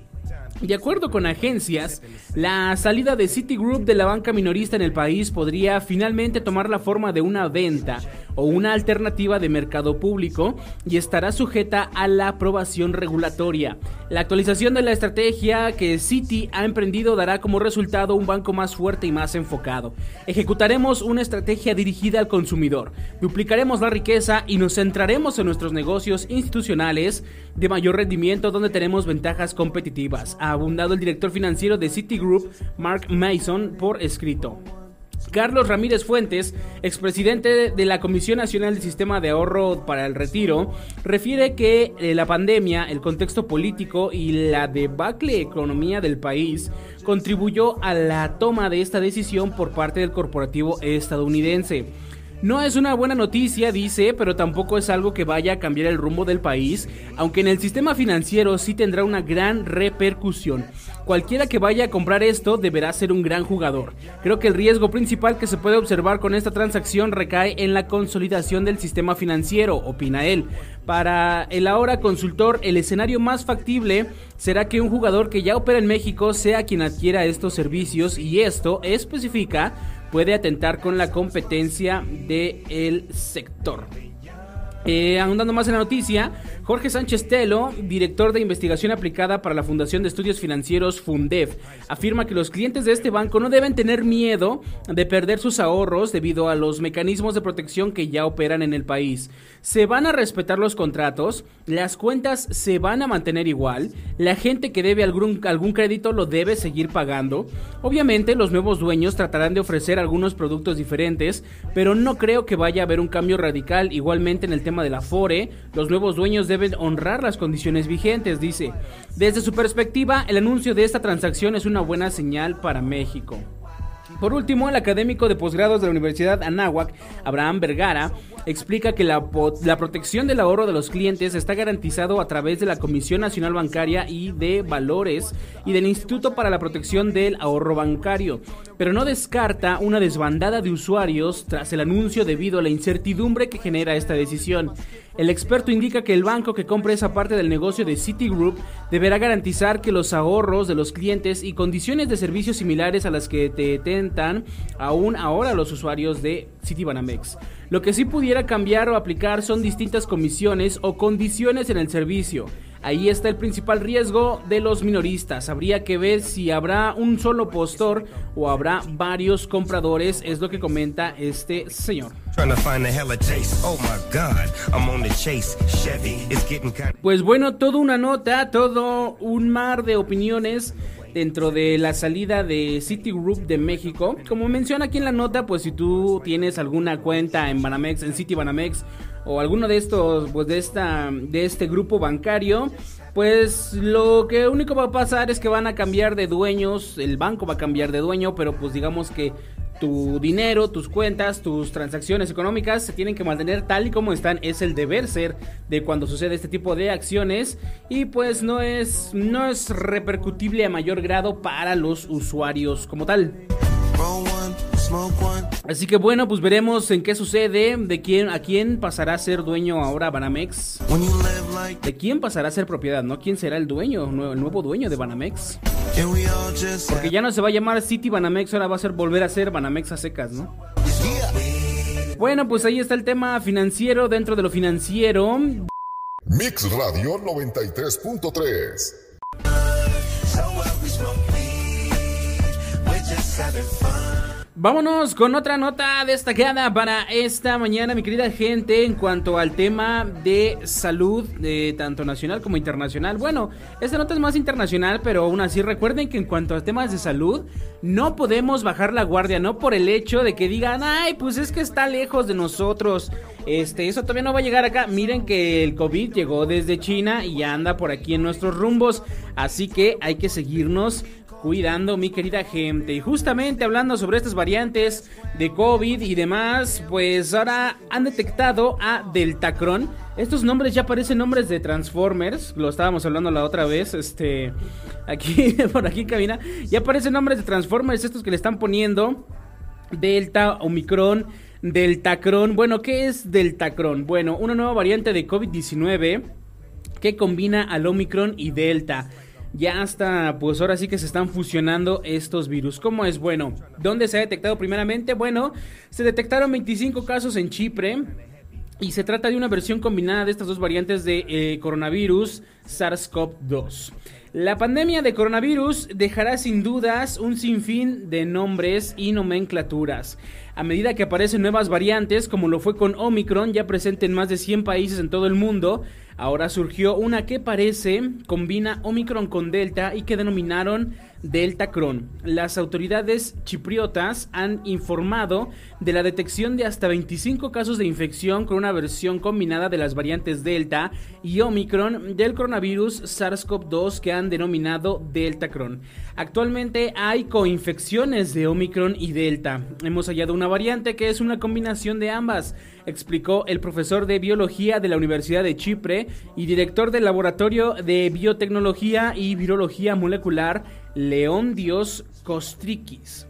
De acuerdo con agencias, la salida de Citigroup de la banca minorista en el país podría finalmente tomar la forma de una venta o una alternativa de mercado público y estará sujeta a la aprobación regulatoria. La actualización de la estrategia que Citi ha emprendido dará como resultado un banco más fuerte y más enfocado. Ejecutaremos una estrategia dirigida al consumidor, duplicaremos la riqueza y nos centraremos en nuestros negocios institucionales de mayor rendimiento donde tenemos ventajas competitivas, ha abundado el director financiero de Citigroup, Mark Mason, por escrito. Carlos Ramírez Fuentes, expresidente de la Comisión Nacional del Sistema de Ahorro para el Retiro, refiere que eh, la pandemia, el contexto político y la debacle economía del país contribuyó a la toma de esta decisión por parte del corporativo estadounidense. No es una buena noticia, dice, pero tampoco es algo que vaya a cambiar el rumbo del país, aunque en el sistema financiero sí tendrá una gran repercusión. Cualquiera que vaya a comprar esto deberá ser un gran jugador. Creo que el riesgo principal que se puede observar con esta transacción recae en la consolidación del sistema financiero, opina él. Para el ahora consultor, el escenario más factible será que un jugador que ya opera en México sea quien adquiera estos servicios y esto especifica puede atentar con la competencia del sector. Eh, ahondando más en la noticia, Jorge Sánchez Telo, director de investigación aplicada para la Fundación de Estudios Financieros Fundef, afirma que los clientes de este banco no deben tener miedo de perder sus ahorros debido a los mecanismos de protección que ya operan en el país. Se van a respetar los contratos, las cuentas se van a mantener igual, la gente que debe algún, algún crédito lo debe seguir pagando. Obviamente los nuevos dueños tratarán de ofrecer algunos productos diferentes, pero no creo que vaya a haber un cambio radical igualmente en el tema de la FORE. Los nuevos dueños deben honrar las condiciones vigentes, dice. Desde su perspectiva, el anuncio de esta transacción es una buena señal para México. Por último, el académico de posgrados de la Universidad Anáhuac, Abraham Vergara, explica que la protección del ahorro de los clientes está garantizado a través de la Comisión Nacional Bancaria y de Valores y del Instituto para la Protección del Ahorro Bancario, pero no descarta una desbandada de usuarios tras el anuncio debido a la incertidumbre que genera esta decisión. El experto indica que el banco que compre esa parte del negocio de Citigroup deberá garantizar que los ahorros de los clientes y condiciones de servicios similares a las que te tentan aún ahora los usuarios de Citibanamex. Lo que sí pudiera cambiar o aplicar son distintas comisiones o condiciones en el servicio. Ahí está el principal riesgo de los minoristas. Habría que ver si habrá un solo postor o habrá varios compradores, es lo que comenta este señor. Oh Pues bueno, toda una nota, todo un mar de opiniones dentro de la salida de Citigroup de México. Como menciona aquí en la nota, pues si tú tienes alguna cuenta en Banamex, en City Banamex o alguno de estos, pues de esta, de este grupo bancario, pues lo que único va a pasar es que van a cambiar de dueños, el banco va a cambiar de dueño, pero pues digamos que tu dinero, tus cuentas, tus transacciones económicas se tienen que mantener tal y como están. Es el deber ser de cuando sucede este tipo de acciones y pues no es no es repercutible a mayor grado para los usuarios como tal. Así que bueno, pues veremos en qué sucede, de quién a quién pasará a ser dueño ahora Banamex. De quién pasará a ser propiedad, ¿no? ¿Quién será el dueño, el nuevo dueño de Banamex? Porque ya no se va a llamar City Banamex, ahora va a ser volver a ser Banamex a secas, ¿no? Bueno, pues ahí está el tema financiero dentro de lo financiero. Mix Radio 93.3. Vámonos con otra nota destacada para esta mañana, mi querida gente, en cuanto al tema de salud, tanto nacional como internacional. Bueno, esta nota es más internacional, pero aún así recuerden que en cuanto a temas de salud, no podemos bajar la guardia, no por el hecho de que digan, ay, pues es que está lejos de nosotros. Este, eso todavía no va a llegar acá. Miren que el COVID llegó desde China y anda por aquí en nuestros rumbos. Así que hay que seguirnos cuidando mi querida gente. Y justamente hablando sobre estas variantes de COVID y demás, pues ahora han detectado a Deltacron. Estos nombres ya parecen nombres de Transformers, lo estábamos hablando la otra vez, este, aquí, por aquí en cabina, ya parecen nombres de Transformers estos que le están poniendo. Delta, Omicron, Deltacron. Bueno, ¿qué es Deltacron? Bueno, una nueva variante de COVID-19 que combina al Omicron y Delta. Ya hasta, pues ahora sí que se están fusionando estos virus. ¿Cómo es? Bueno, ¿dónde se ha detectado primeramente? Bueno, se detectaron 25 casos en Chipre. Y se trata de una versión combinada de estas dos variantes de eh, coronavirus SARS-CoV-2. La pandemia de coronavirus dejará sin dudas un sinfín de nombres y nomenclaturas. A medida que aparecen nuevas variantes, como lo fue con Omicron, ya presente en más de 100 países en todo el mundo, ahora surgió una que parece combina Omicron con Delta y que denominaron Deltacron. Las autoridades chipriotas han informado de la detección de hasta 25 casos de infección con una versión combinada de las variantes Delta y Omicron del coronavirus SARS-CoV-2 que han han denominado Deltacron. Actualmente hay coinfecciones de Omicron y Delta. Hemos hallado una variante que es una combinación de ambas, explicó el profesor de biología de la Universidad de Chipre y director del Laboratorio de Biotecnología y Virología Molecular, León Dios Kostrikis.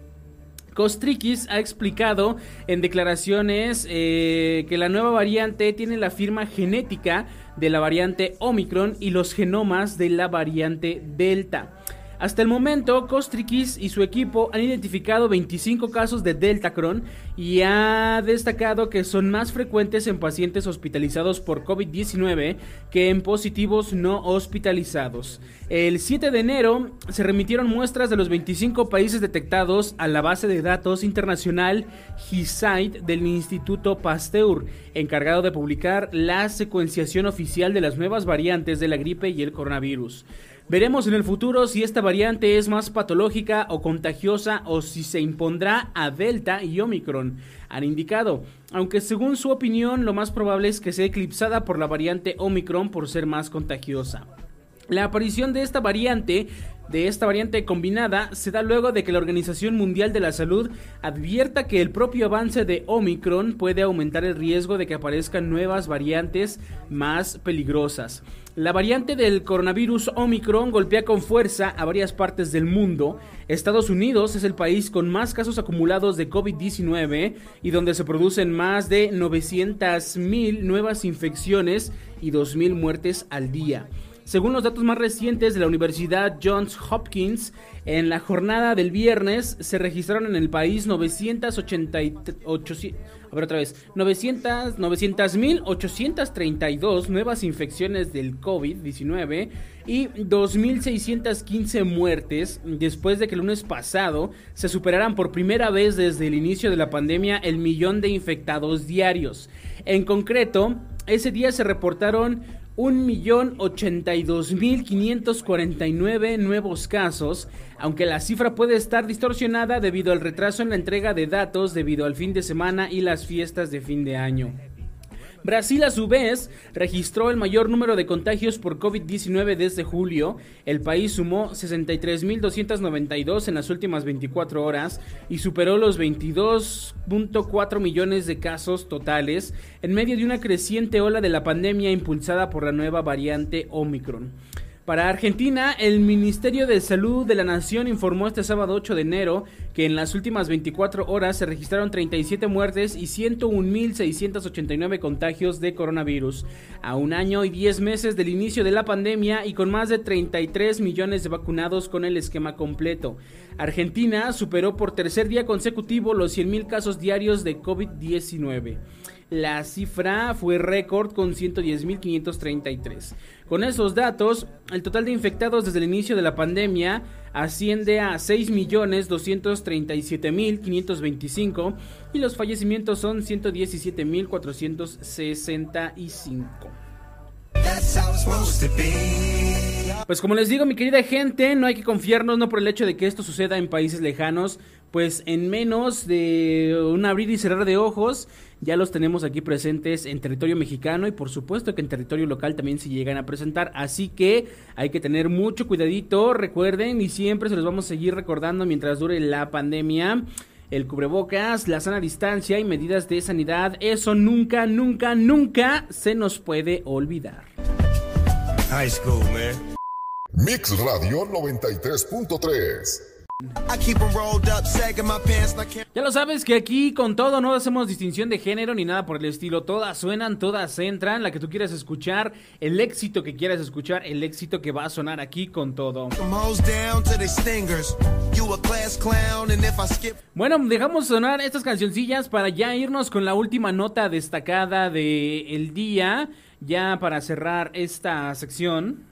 Kostrikis ha explicado en declaraciones eh, que la nueva variante tiene la firma genética de la variante Omicron y los genomas de la variante Delta. Hasta el momento, Kostrikis y su equipo han identificado 25 casos de Deltacron y ha destacado que son más frecuentes en pacientes hospitalizados por COVID-19 que en positivos no hospitalizados. El 7 de enero se remitieron muestras de los 25 países detectados a la base de datos internacional GISAID del Instituto Pasteur, encargado de publicar la secuenciación oficial de las nuevas variantes de la gripe y el coronavirus. Veremos en el futuro si esta variante es más patológica o contagiosa o si se impondrá a Delta y Omicron, han indicado, aunque según su opinión lo más probable es que sea eclipsada por la variante Omicron por ser más contagiosa. La aparición de esta variante, de esta variante combinada, se da luego de que la Organización Mundial de la Salud advierta que el propio avance de Omicron puede aumentar el riesgo de que aparezcan nuevas variantes más peligrosas. La variante del coronavirus Omicron golpea con fuerza a varias partes del mundo. Estados Unidos es el país con más casos acumulados de COVID-19 y donde se producen más de 900.000 nuevas infecciones y 2.000 muertes al día. Según los datos más recientes de la Universidad Johns Hopkins, en la jornada del viernes se registraron en el país 988, a ver otra vez, 900 900.832 nuevas infecciones del COVID-19 y 2.615 muertes después de que el lunes pasado se superaran por primera vez desde el inicio de la pandemia el millón de infectados diarios. En concreto, ese día se reportaron 1.082.549 nuevos casos, aunque la cifra puede estar distorsionada debido al retraso en la entrega de datos debido al fin de semana y las fiestas de fin de año. Brasil a su vez registró el mayor número de contagios por COVID-19 desde julio. El país sumó 63.292 en las últimas 24 horas y superó los 22.4 millones de casos totales en medio de una creciente ola de la pandemia impulsada por la nueva variante Omicron. Para Argentina, el Ministerio de Salud de la Nación informó este sábado 8 de enero que en las últimas 24 horas se registraron 37 muertes y 101.689 contagios de coronavirus. A un año y 10 meses del inicio de la pandemia y con más de 33 millones de vacunados con el esquema completo. Argentina superó por tercer día consecutivo los 100.000 casos diarios de COVID-19. La cifra fue récord con 110.533. Con esos datos, el total de infectados desde el inicio de la pandemia asciende a 6.237.525 y los fallecimientos son 117.465. That's how it's supposed to be. Pues como les digo, mi querida gente, no hay que confiarnos no por el hecho de que esto suceda en países lejanos, pues en menos de un abrir y cerrar de ojos ya los tenemos aquí presentes en territorio mexicano y por supuesto que en territorio local también se llegan a presentar, así que hay que tener mucho cuidadito, recuerden y siempre se los vamos a seguir recordando mientras dure la pandemia. El cubrebocas, la sana distancia y medidas de sanidad, eso nunca, nunca, nunca se nos puede olvidar. High school, man. Mix Radio 93.3. 'em Ya lo sabes que aquí con todo no hacemos distinción de género ni nada por el estilo. Todas suenan, todas entran. La que tú quieras escuchar, el éxito que quieras escuchar, el éxito que va a sonar aquí con todo. skip Bueno, dejamos sonar estas cancioncillas para ya irnos con la última nota destacada del el día. Ya para cerrar esta sección.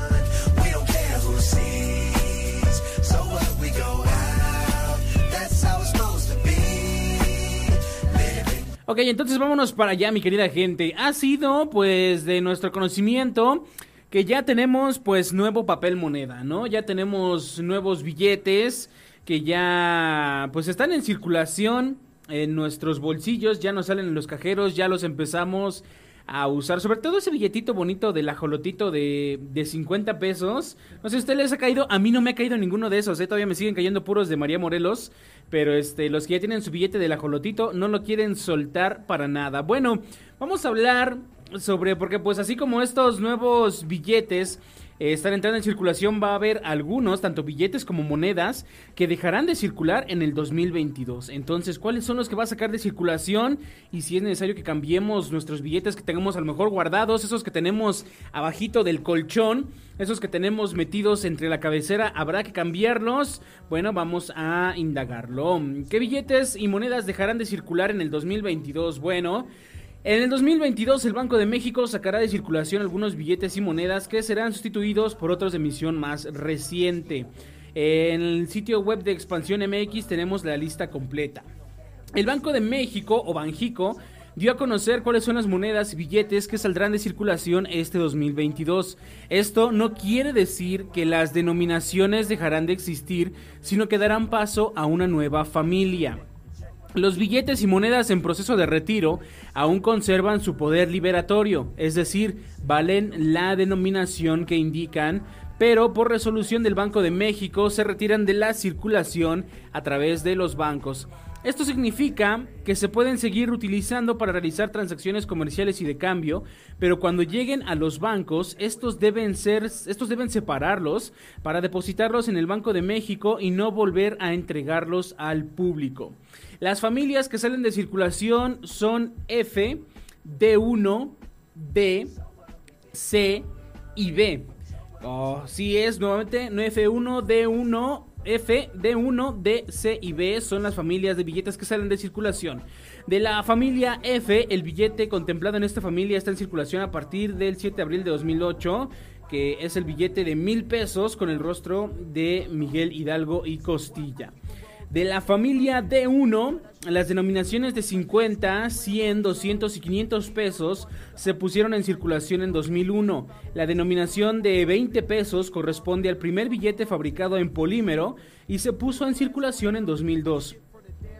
Ok, entonces vámonos para allá, mi querida gente. Ha sido, pues, de nuestro conocimiento que ya tenemos, pues, nuevo papel moneda, ¿no? Ya tenemos nuevos billetes que ya, pues, están en circulación en nuestros bolsillos, ya nos salen en los cajeros, ya los empezamos a usar, sobre todo ese billetito bonito del ajolotito de, de 50 pesos. No sé si a usted les ha caído, a mí no me ha caído ninguno de esos, ¿eh? todavía me siguen cayendo puros de María Morelos, pero este, los que ya tienen su billete del ajolotito no lo quieren soltar para nada. Bueno, vamos a hablar sobre, porque pues así como estos nuevos billetes eh, están entrando en circulación, va a haber algunos, tanto billetes como monedas, que dejarán de circular en el 2022. Entonces, ¿cuáles son los que va a sacar de circulación? Y si es necesario que cambiemos nuestros billetes que tengamos a lo mejor guardados, esos que tenemos abajito del colchón, esos que tenemos metidos entre la cabecera, ¿habrá que cambiarlos? Bueno, vamos a indagarlo. ¿Qué billetes y monedas dejarán de circular en el 2022? Bueno... En el 2022 el Banco de México sacará de circulación algunos billetes y monedas que serán sustituidos por otros de emisión más reciente. En el sitio web de Expansión MX tenemos la lista completa. El Banco de México o Banjico dio a conocer cuáles son las monedas y billetes que saldrán de circulación este 2022. Esto no quiere decir que las denominaciones dejarán de existir, sino que darán paso a una nueva familia. Los billetes y monedas en proceso de retiro aún conservan su poder liberatorio, es decir, valen la denominación que indican, pero por resolución del Banco de México se retiran de la circulación a través de los bancos. Esto significa que se pueden seguir utilizando para realizar transacciones comerciales y de cambio, pero cuando lleguen a los bancos, estos deben ser estos deben separarlos para depositarlos en el Banco de México y no volver a entregarlos al público. Las familias que salen de circulación son F, D1, D, C y B. Oh, sí es nuevamente no F1, D1, F, D1, D, C y B son las familias de billetes que salen de circulación. De la familia F, el billete contemplado en esta familia está en circulación a partir del 7 de abril de 2008 que es el billete de mil pesos con el rostro de Miguel Hidalgo y Costilla. De la familia D1, las denominaciones de 50, 100, 200 y 500 pesos se pusieron en circulación en 2001. La denominación de 20 pesos corresponde al primer billete fabricado en polímero y se puso en circulación en 2002.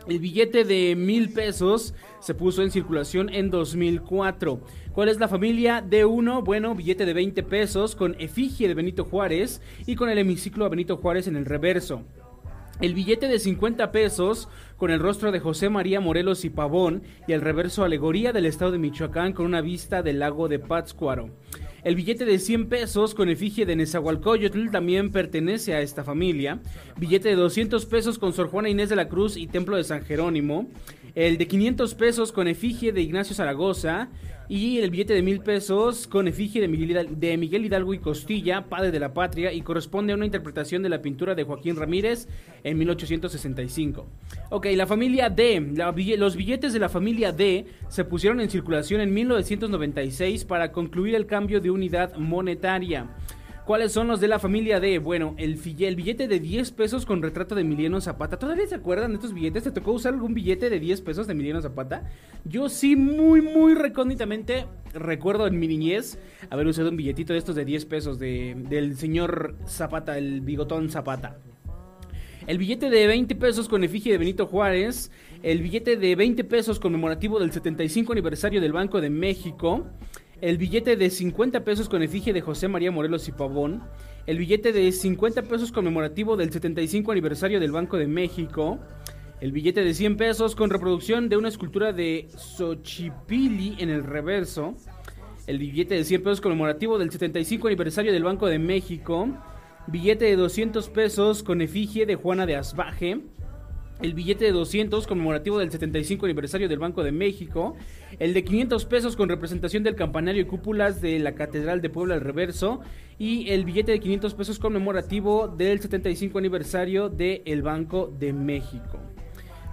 El billete de mil pesos se puso en circulación en 2004. ¿Cuál es la familia D1? Bueno, billete de 20 pesos con efigie de Benito Juárez y con el hemiciclo a Benito Juárez en el reverso. El billete de 50 pesos con el rostro de José María Morelos y Pavón y el reverso alegoría del estado de Michoacán con una vista del lago de Pátzcuaro. El billete de 100 pesos con efigie de Nezahualcóyotl también pertenece a esta familia. Billete de 200 pesos con Sor Juana Inés de la Cruz y Templo de San Jerónimo. El de 500 pesos con efigie de Ignacio Zaragoza. Y el billete de mil pesos con efigie de Miguel, Hidalgo y Costilla, padre de la patria, y corresponde a una interpretación de la pintura de Joaquín Ramírez en 1865. Ok, la familia D, los billetes de la familia D se pusieron en circulación en 1996 para concluir el cambio de unidad monetaria. ¿Cuáles son los de la familia D? Bueno, el billete de 10 pesos con retrato de Emiliano Zapata. ¿Todavía se acuerdan de estos billetes? ¿Te tocó usar algún billete de 10 pesos de Emiliano Zapata? Yo sí, muy, muy recónditamente recuerdo en mi niñez haber usado un billetito de estos de 10 pesos de, del señor Zapata, el bigotón Zapata. El billete de 20 pesos con efigie de Benito Juárez. El billete de 20 pesos conmemorativo del 75 aniversario del Banco de México. El billete de 50 pesos con efigie de José María Morelos y Pavón. El billete de 50 pesos conmemorativo del 75 aniversario del Banco de México. El billete de 100 pesos con reproducción de una escultura de Xochipilli en el reverso. El billete de 100 pesos conmemorativo del 75 aniversario del Banco de México. Billete de 200 pesos con efigie de Juana de Asbaje. El billete de 200 conmemorativo del 75 aniversario del Banco de México. El de 500 pesos con representación del campanario y cúpulas de la Catedral de Puebla al reverso. Y el billete de 500 pesos conmemorativo del 75 aniversario del Banco de México.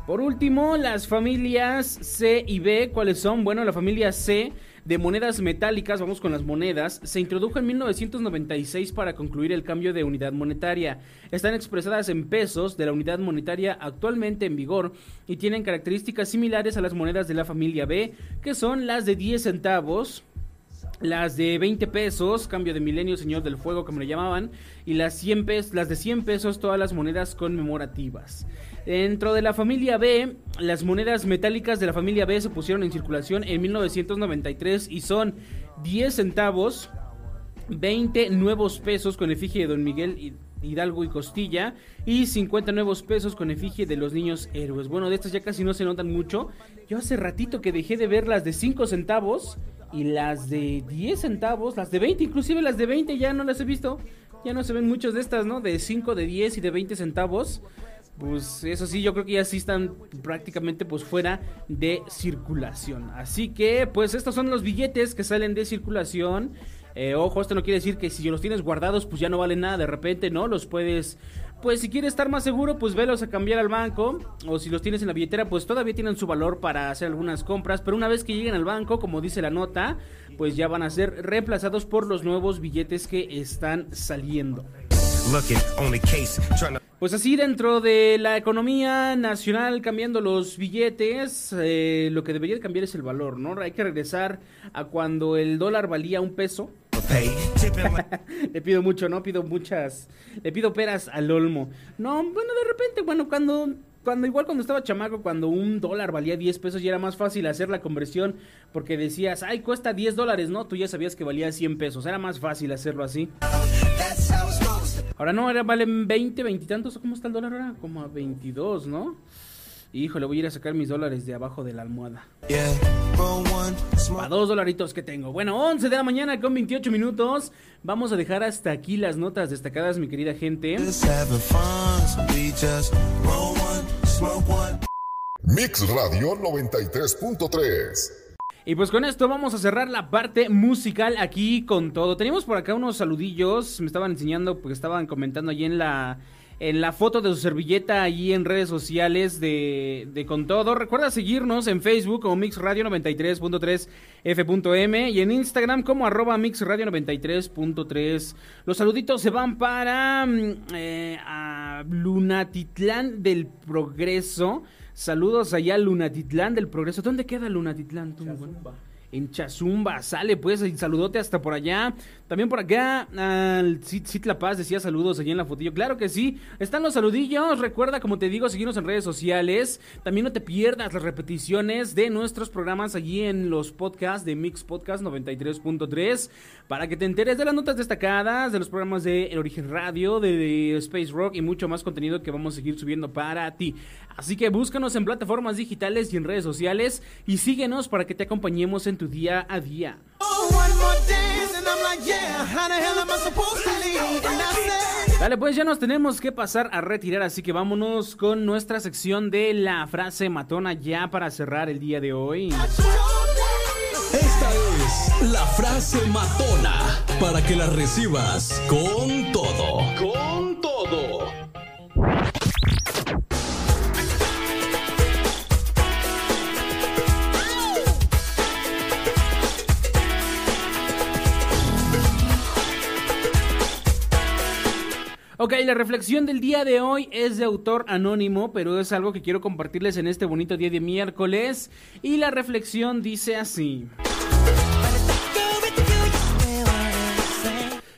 Por último, las familias C y B, ¿cuáles son? Bueno, la familia C de monedas metálicas, vamos con las monedas, se introdujo en 1996 para concluir el cambio de unidad monetaria. Están expresadas en pesos de la unidad monetaria actualmente en vigor y tienen características similares a las monedas de la familia B, que son las de 10 centavos, las de 20 pesos, cambio de milenio, señor del fuego, como le llamaban, y las, 100 pes- las de 100 pesos, todas las monedas conmemorativas. Dentro de la familia B, las monedas metálicas de la familia B se pusieron en circulación en 1993 y son 10 centavos, 20 nuevos pesos con efigie de Don Miguel Hi- Hidalgo y Costilla y 50 nuevos pesos con efigie de los niños héroes. Bueno, de estas ya casi no se notan mucho. Yo hace ratito que dejé de ver las de 5 centavos y las de 10 centavos, las de 20, inclusive las de 20 ya no las he visto. Ya no se ven muchas de estas, ¿no? De 5, de 10 y de 20 centavos. Pues eso sí, yo creo que ya sí están prácticamente pues fuera de circulación. Así que pues estos son los billetes que salen de circulación. Eh, ojo, esto no quiere decir que si los tienes guardados pues ya no valen nada de repente, ¿no? Los puedes... Pues si quieres estar más seguro pues velos a cambiar al banco. O si los tienes en la billetera pues todavía tienen su valor para hacer algunas compras. Pero una vez que lleguen al banco, como dice la nota, pues ya van a ser reemplazados por los nuevos billetes que están saliendo. Pues así dentro de la economía nacional cambiando los billetes, eh, lo que debería de cambiar es el valor, ¿no? Hay que regresar a cuando el dólar valía un peso. Le pido mucho, ¿no? Pido muchas, le pido peras al olmo. No, bueno, de repente, bueno, cuando, cuando igual cuando estaba chamaco, cuando un dólar valía 10 pesos ya era más fácil hacer la conversión porque decías, ay, cuesta 10 dólares, ¿no? Tú ya sabías que valía 100 pesos, era más fácil hacerlo así. Ahora no, ahora valen 20, 20 y tantos. ¿Cómo está el dólar ahora? Como a 22, ¿no? Híjole, voy a ir a sacar mis dólares de abajo de la almohada. Para dos dolaritos que tengo. Bueno, 11 de la mañana con 28 minutos. Vamos a dejar hasta aquí las notas destacadas, mi querida gente. Mix Radio 93.3. Y pues con esto vamos a cerrar la parte musical aquí con todo. Tenemos por acá unos saludillos. Me estaban enseñando, porque estaban comentando allí en la. En la foto de su servilleta allí en redes sociales de, de Con Todo. Recuerda seguirnos en Facebook como Mix Radio 93.3 F.M y en Instagram como arroba Mix Radio 93.3. Los saluditos se van para mm, eh, a Lunatitlán del Progreso. Saludos allá a Lunatitlán del Progreso. ¿Dónde queda Lunatitlán? tú, bueno? En Chazumba, sale pues, y saludote hasta por allá. También por acá, al Cit Cit La Paz decía saludos allí en la fotillo. Claro que sí, están los saludillos. Recuerda, como te digo, seguirnos en redes sociales. También no te pierdas las repeticiones de nuestros programas allí en los podcasts de Mix Podcast 93.3 para que te enteres de las notas destacadas, de los programas de El Origen Radio, de, Space Rock y mucho más contenido que vamos a seguir subiendo para ti. Así que búscanos en plataformas digitales y en redes sociales y síguenos para que te acompañemos en tu día a día. Oh, one more dance, Dale, pues ya nos tenemos que pasar a retirar, así que vámonos con nuestra sección de la frase matona ya para cerrar el día de hoy. Esta es la frase matona para que la recibas con todo. Con todo. Ok, la reflexión del día de hoy es de autor anónimo, pero es algo que quiero compartirles en este bonito día de miércoles. Y la reflexión dice así.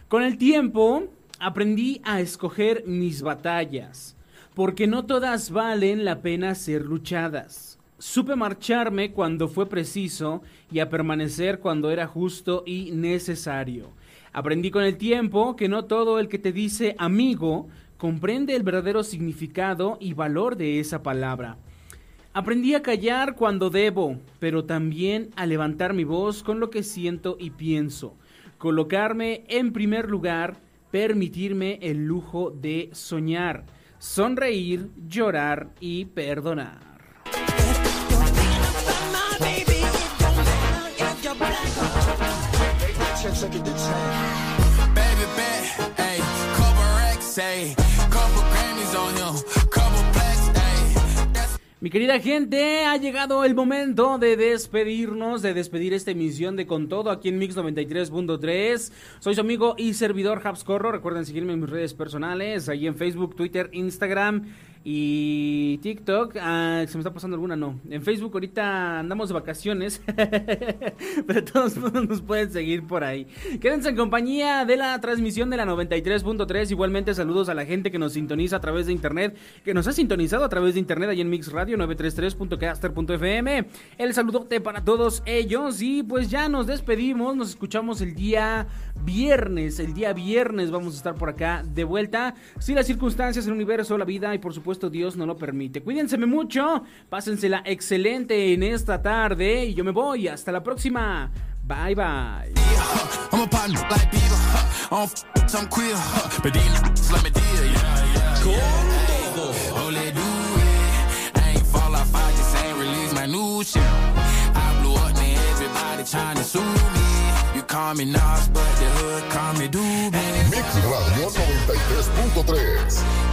Con el tiempo aprendí a escoger mis batallas, porque no todas valen la pena ser luchadas. Supe marcharme cuando fue preciso y a permanecer cuando era justo y necesario. Aprendí con el tiempo que no todo el que te dice amigo comprende el verdadero significado y valor de esa palabra. Aprendí a callar cuando debo, pero también a levantar mi voz con lo que siento y pienso. Colocarme en primer lugar, permitirme el lujo de soñar, sonreír, llorar y perdonar. Baby bet, ayy, couple racks, ayy, couple Grammys on him, couple plaques, ayy. That's Mi querida gente, ha llegado el momento de despedirnos, de despedir esta emisión de Con Todo aquí en Mix 93.3. Soy su amigo y servidor Habscorro. Recuerden seguirme en mis redes personales, ahí en Facebook, Twitter, Instagram Y TikTok, ah, se me está pasando alguna, no. En Facebook ahorita andamos de vacaciones, pero todos nos pueden seguir por ahí. Quédense en compañía de la transmisión de la 93.3. Igualmente saludos a la gente que nos sintoniza a través de internet, que nos ha sintonizado a través de internet ahí en Mix Radio 933.caster.fm. El saludote para todos ellos y pues ya nos despedimos, nos escuchamos el día viernes, el día viernes vamos a estar por acá de vuelta. Si las circunstancias, el universo, la vida y por supuesto Dios no lo permite. Cuídense mucho, pásensela excelente en esta tarde y yo me voy. Hasta la próxima. Bye bye. Trying to. Call me Nas, but the hood call me Doobie. Mix Radio 93.3.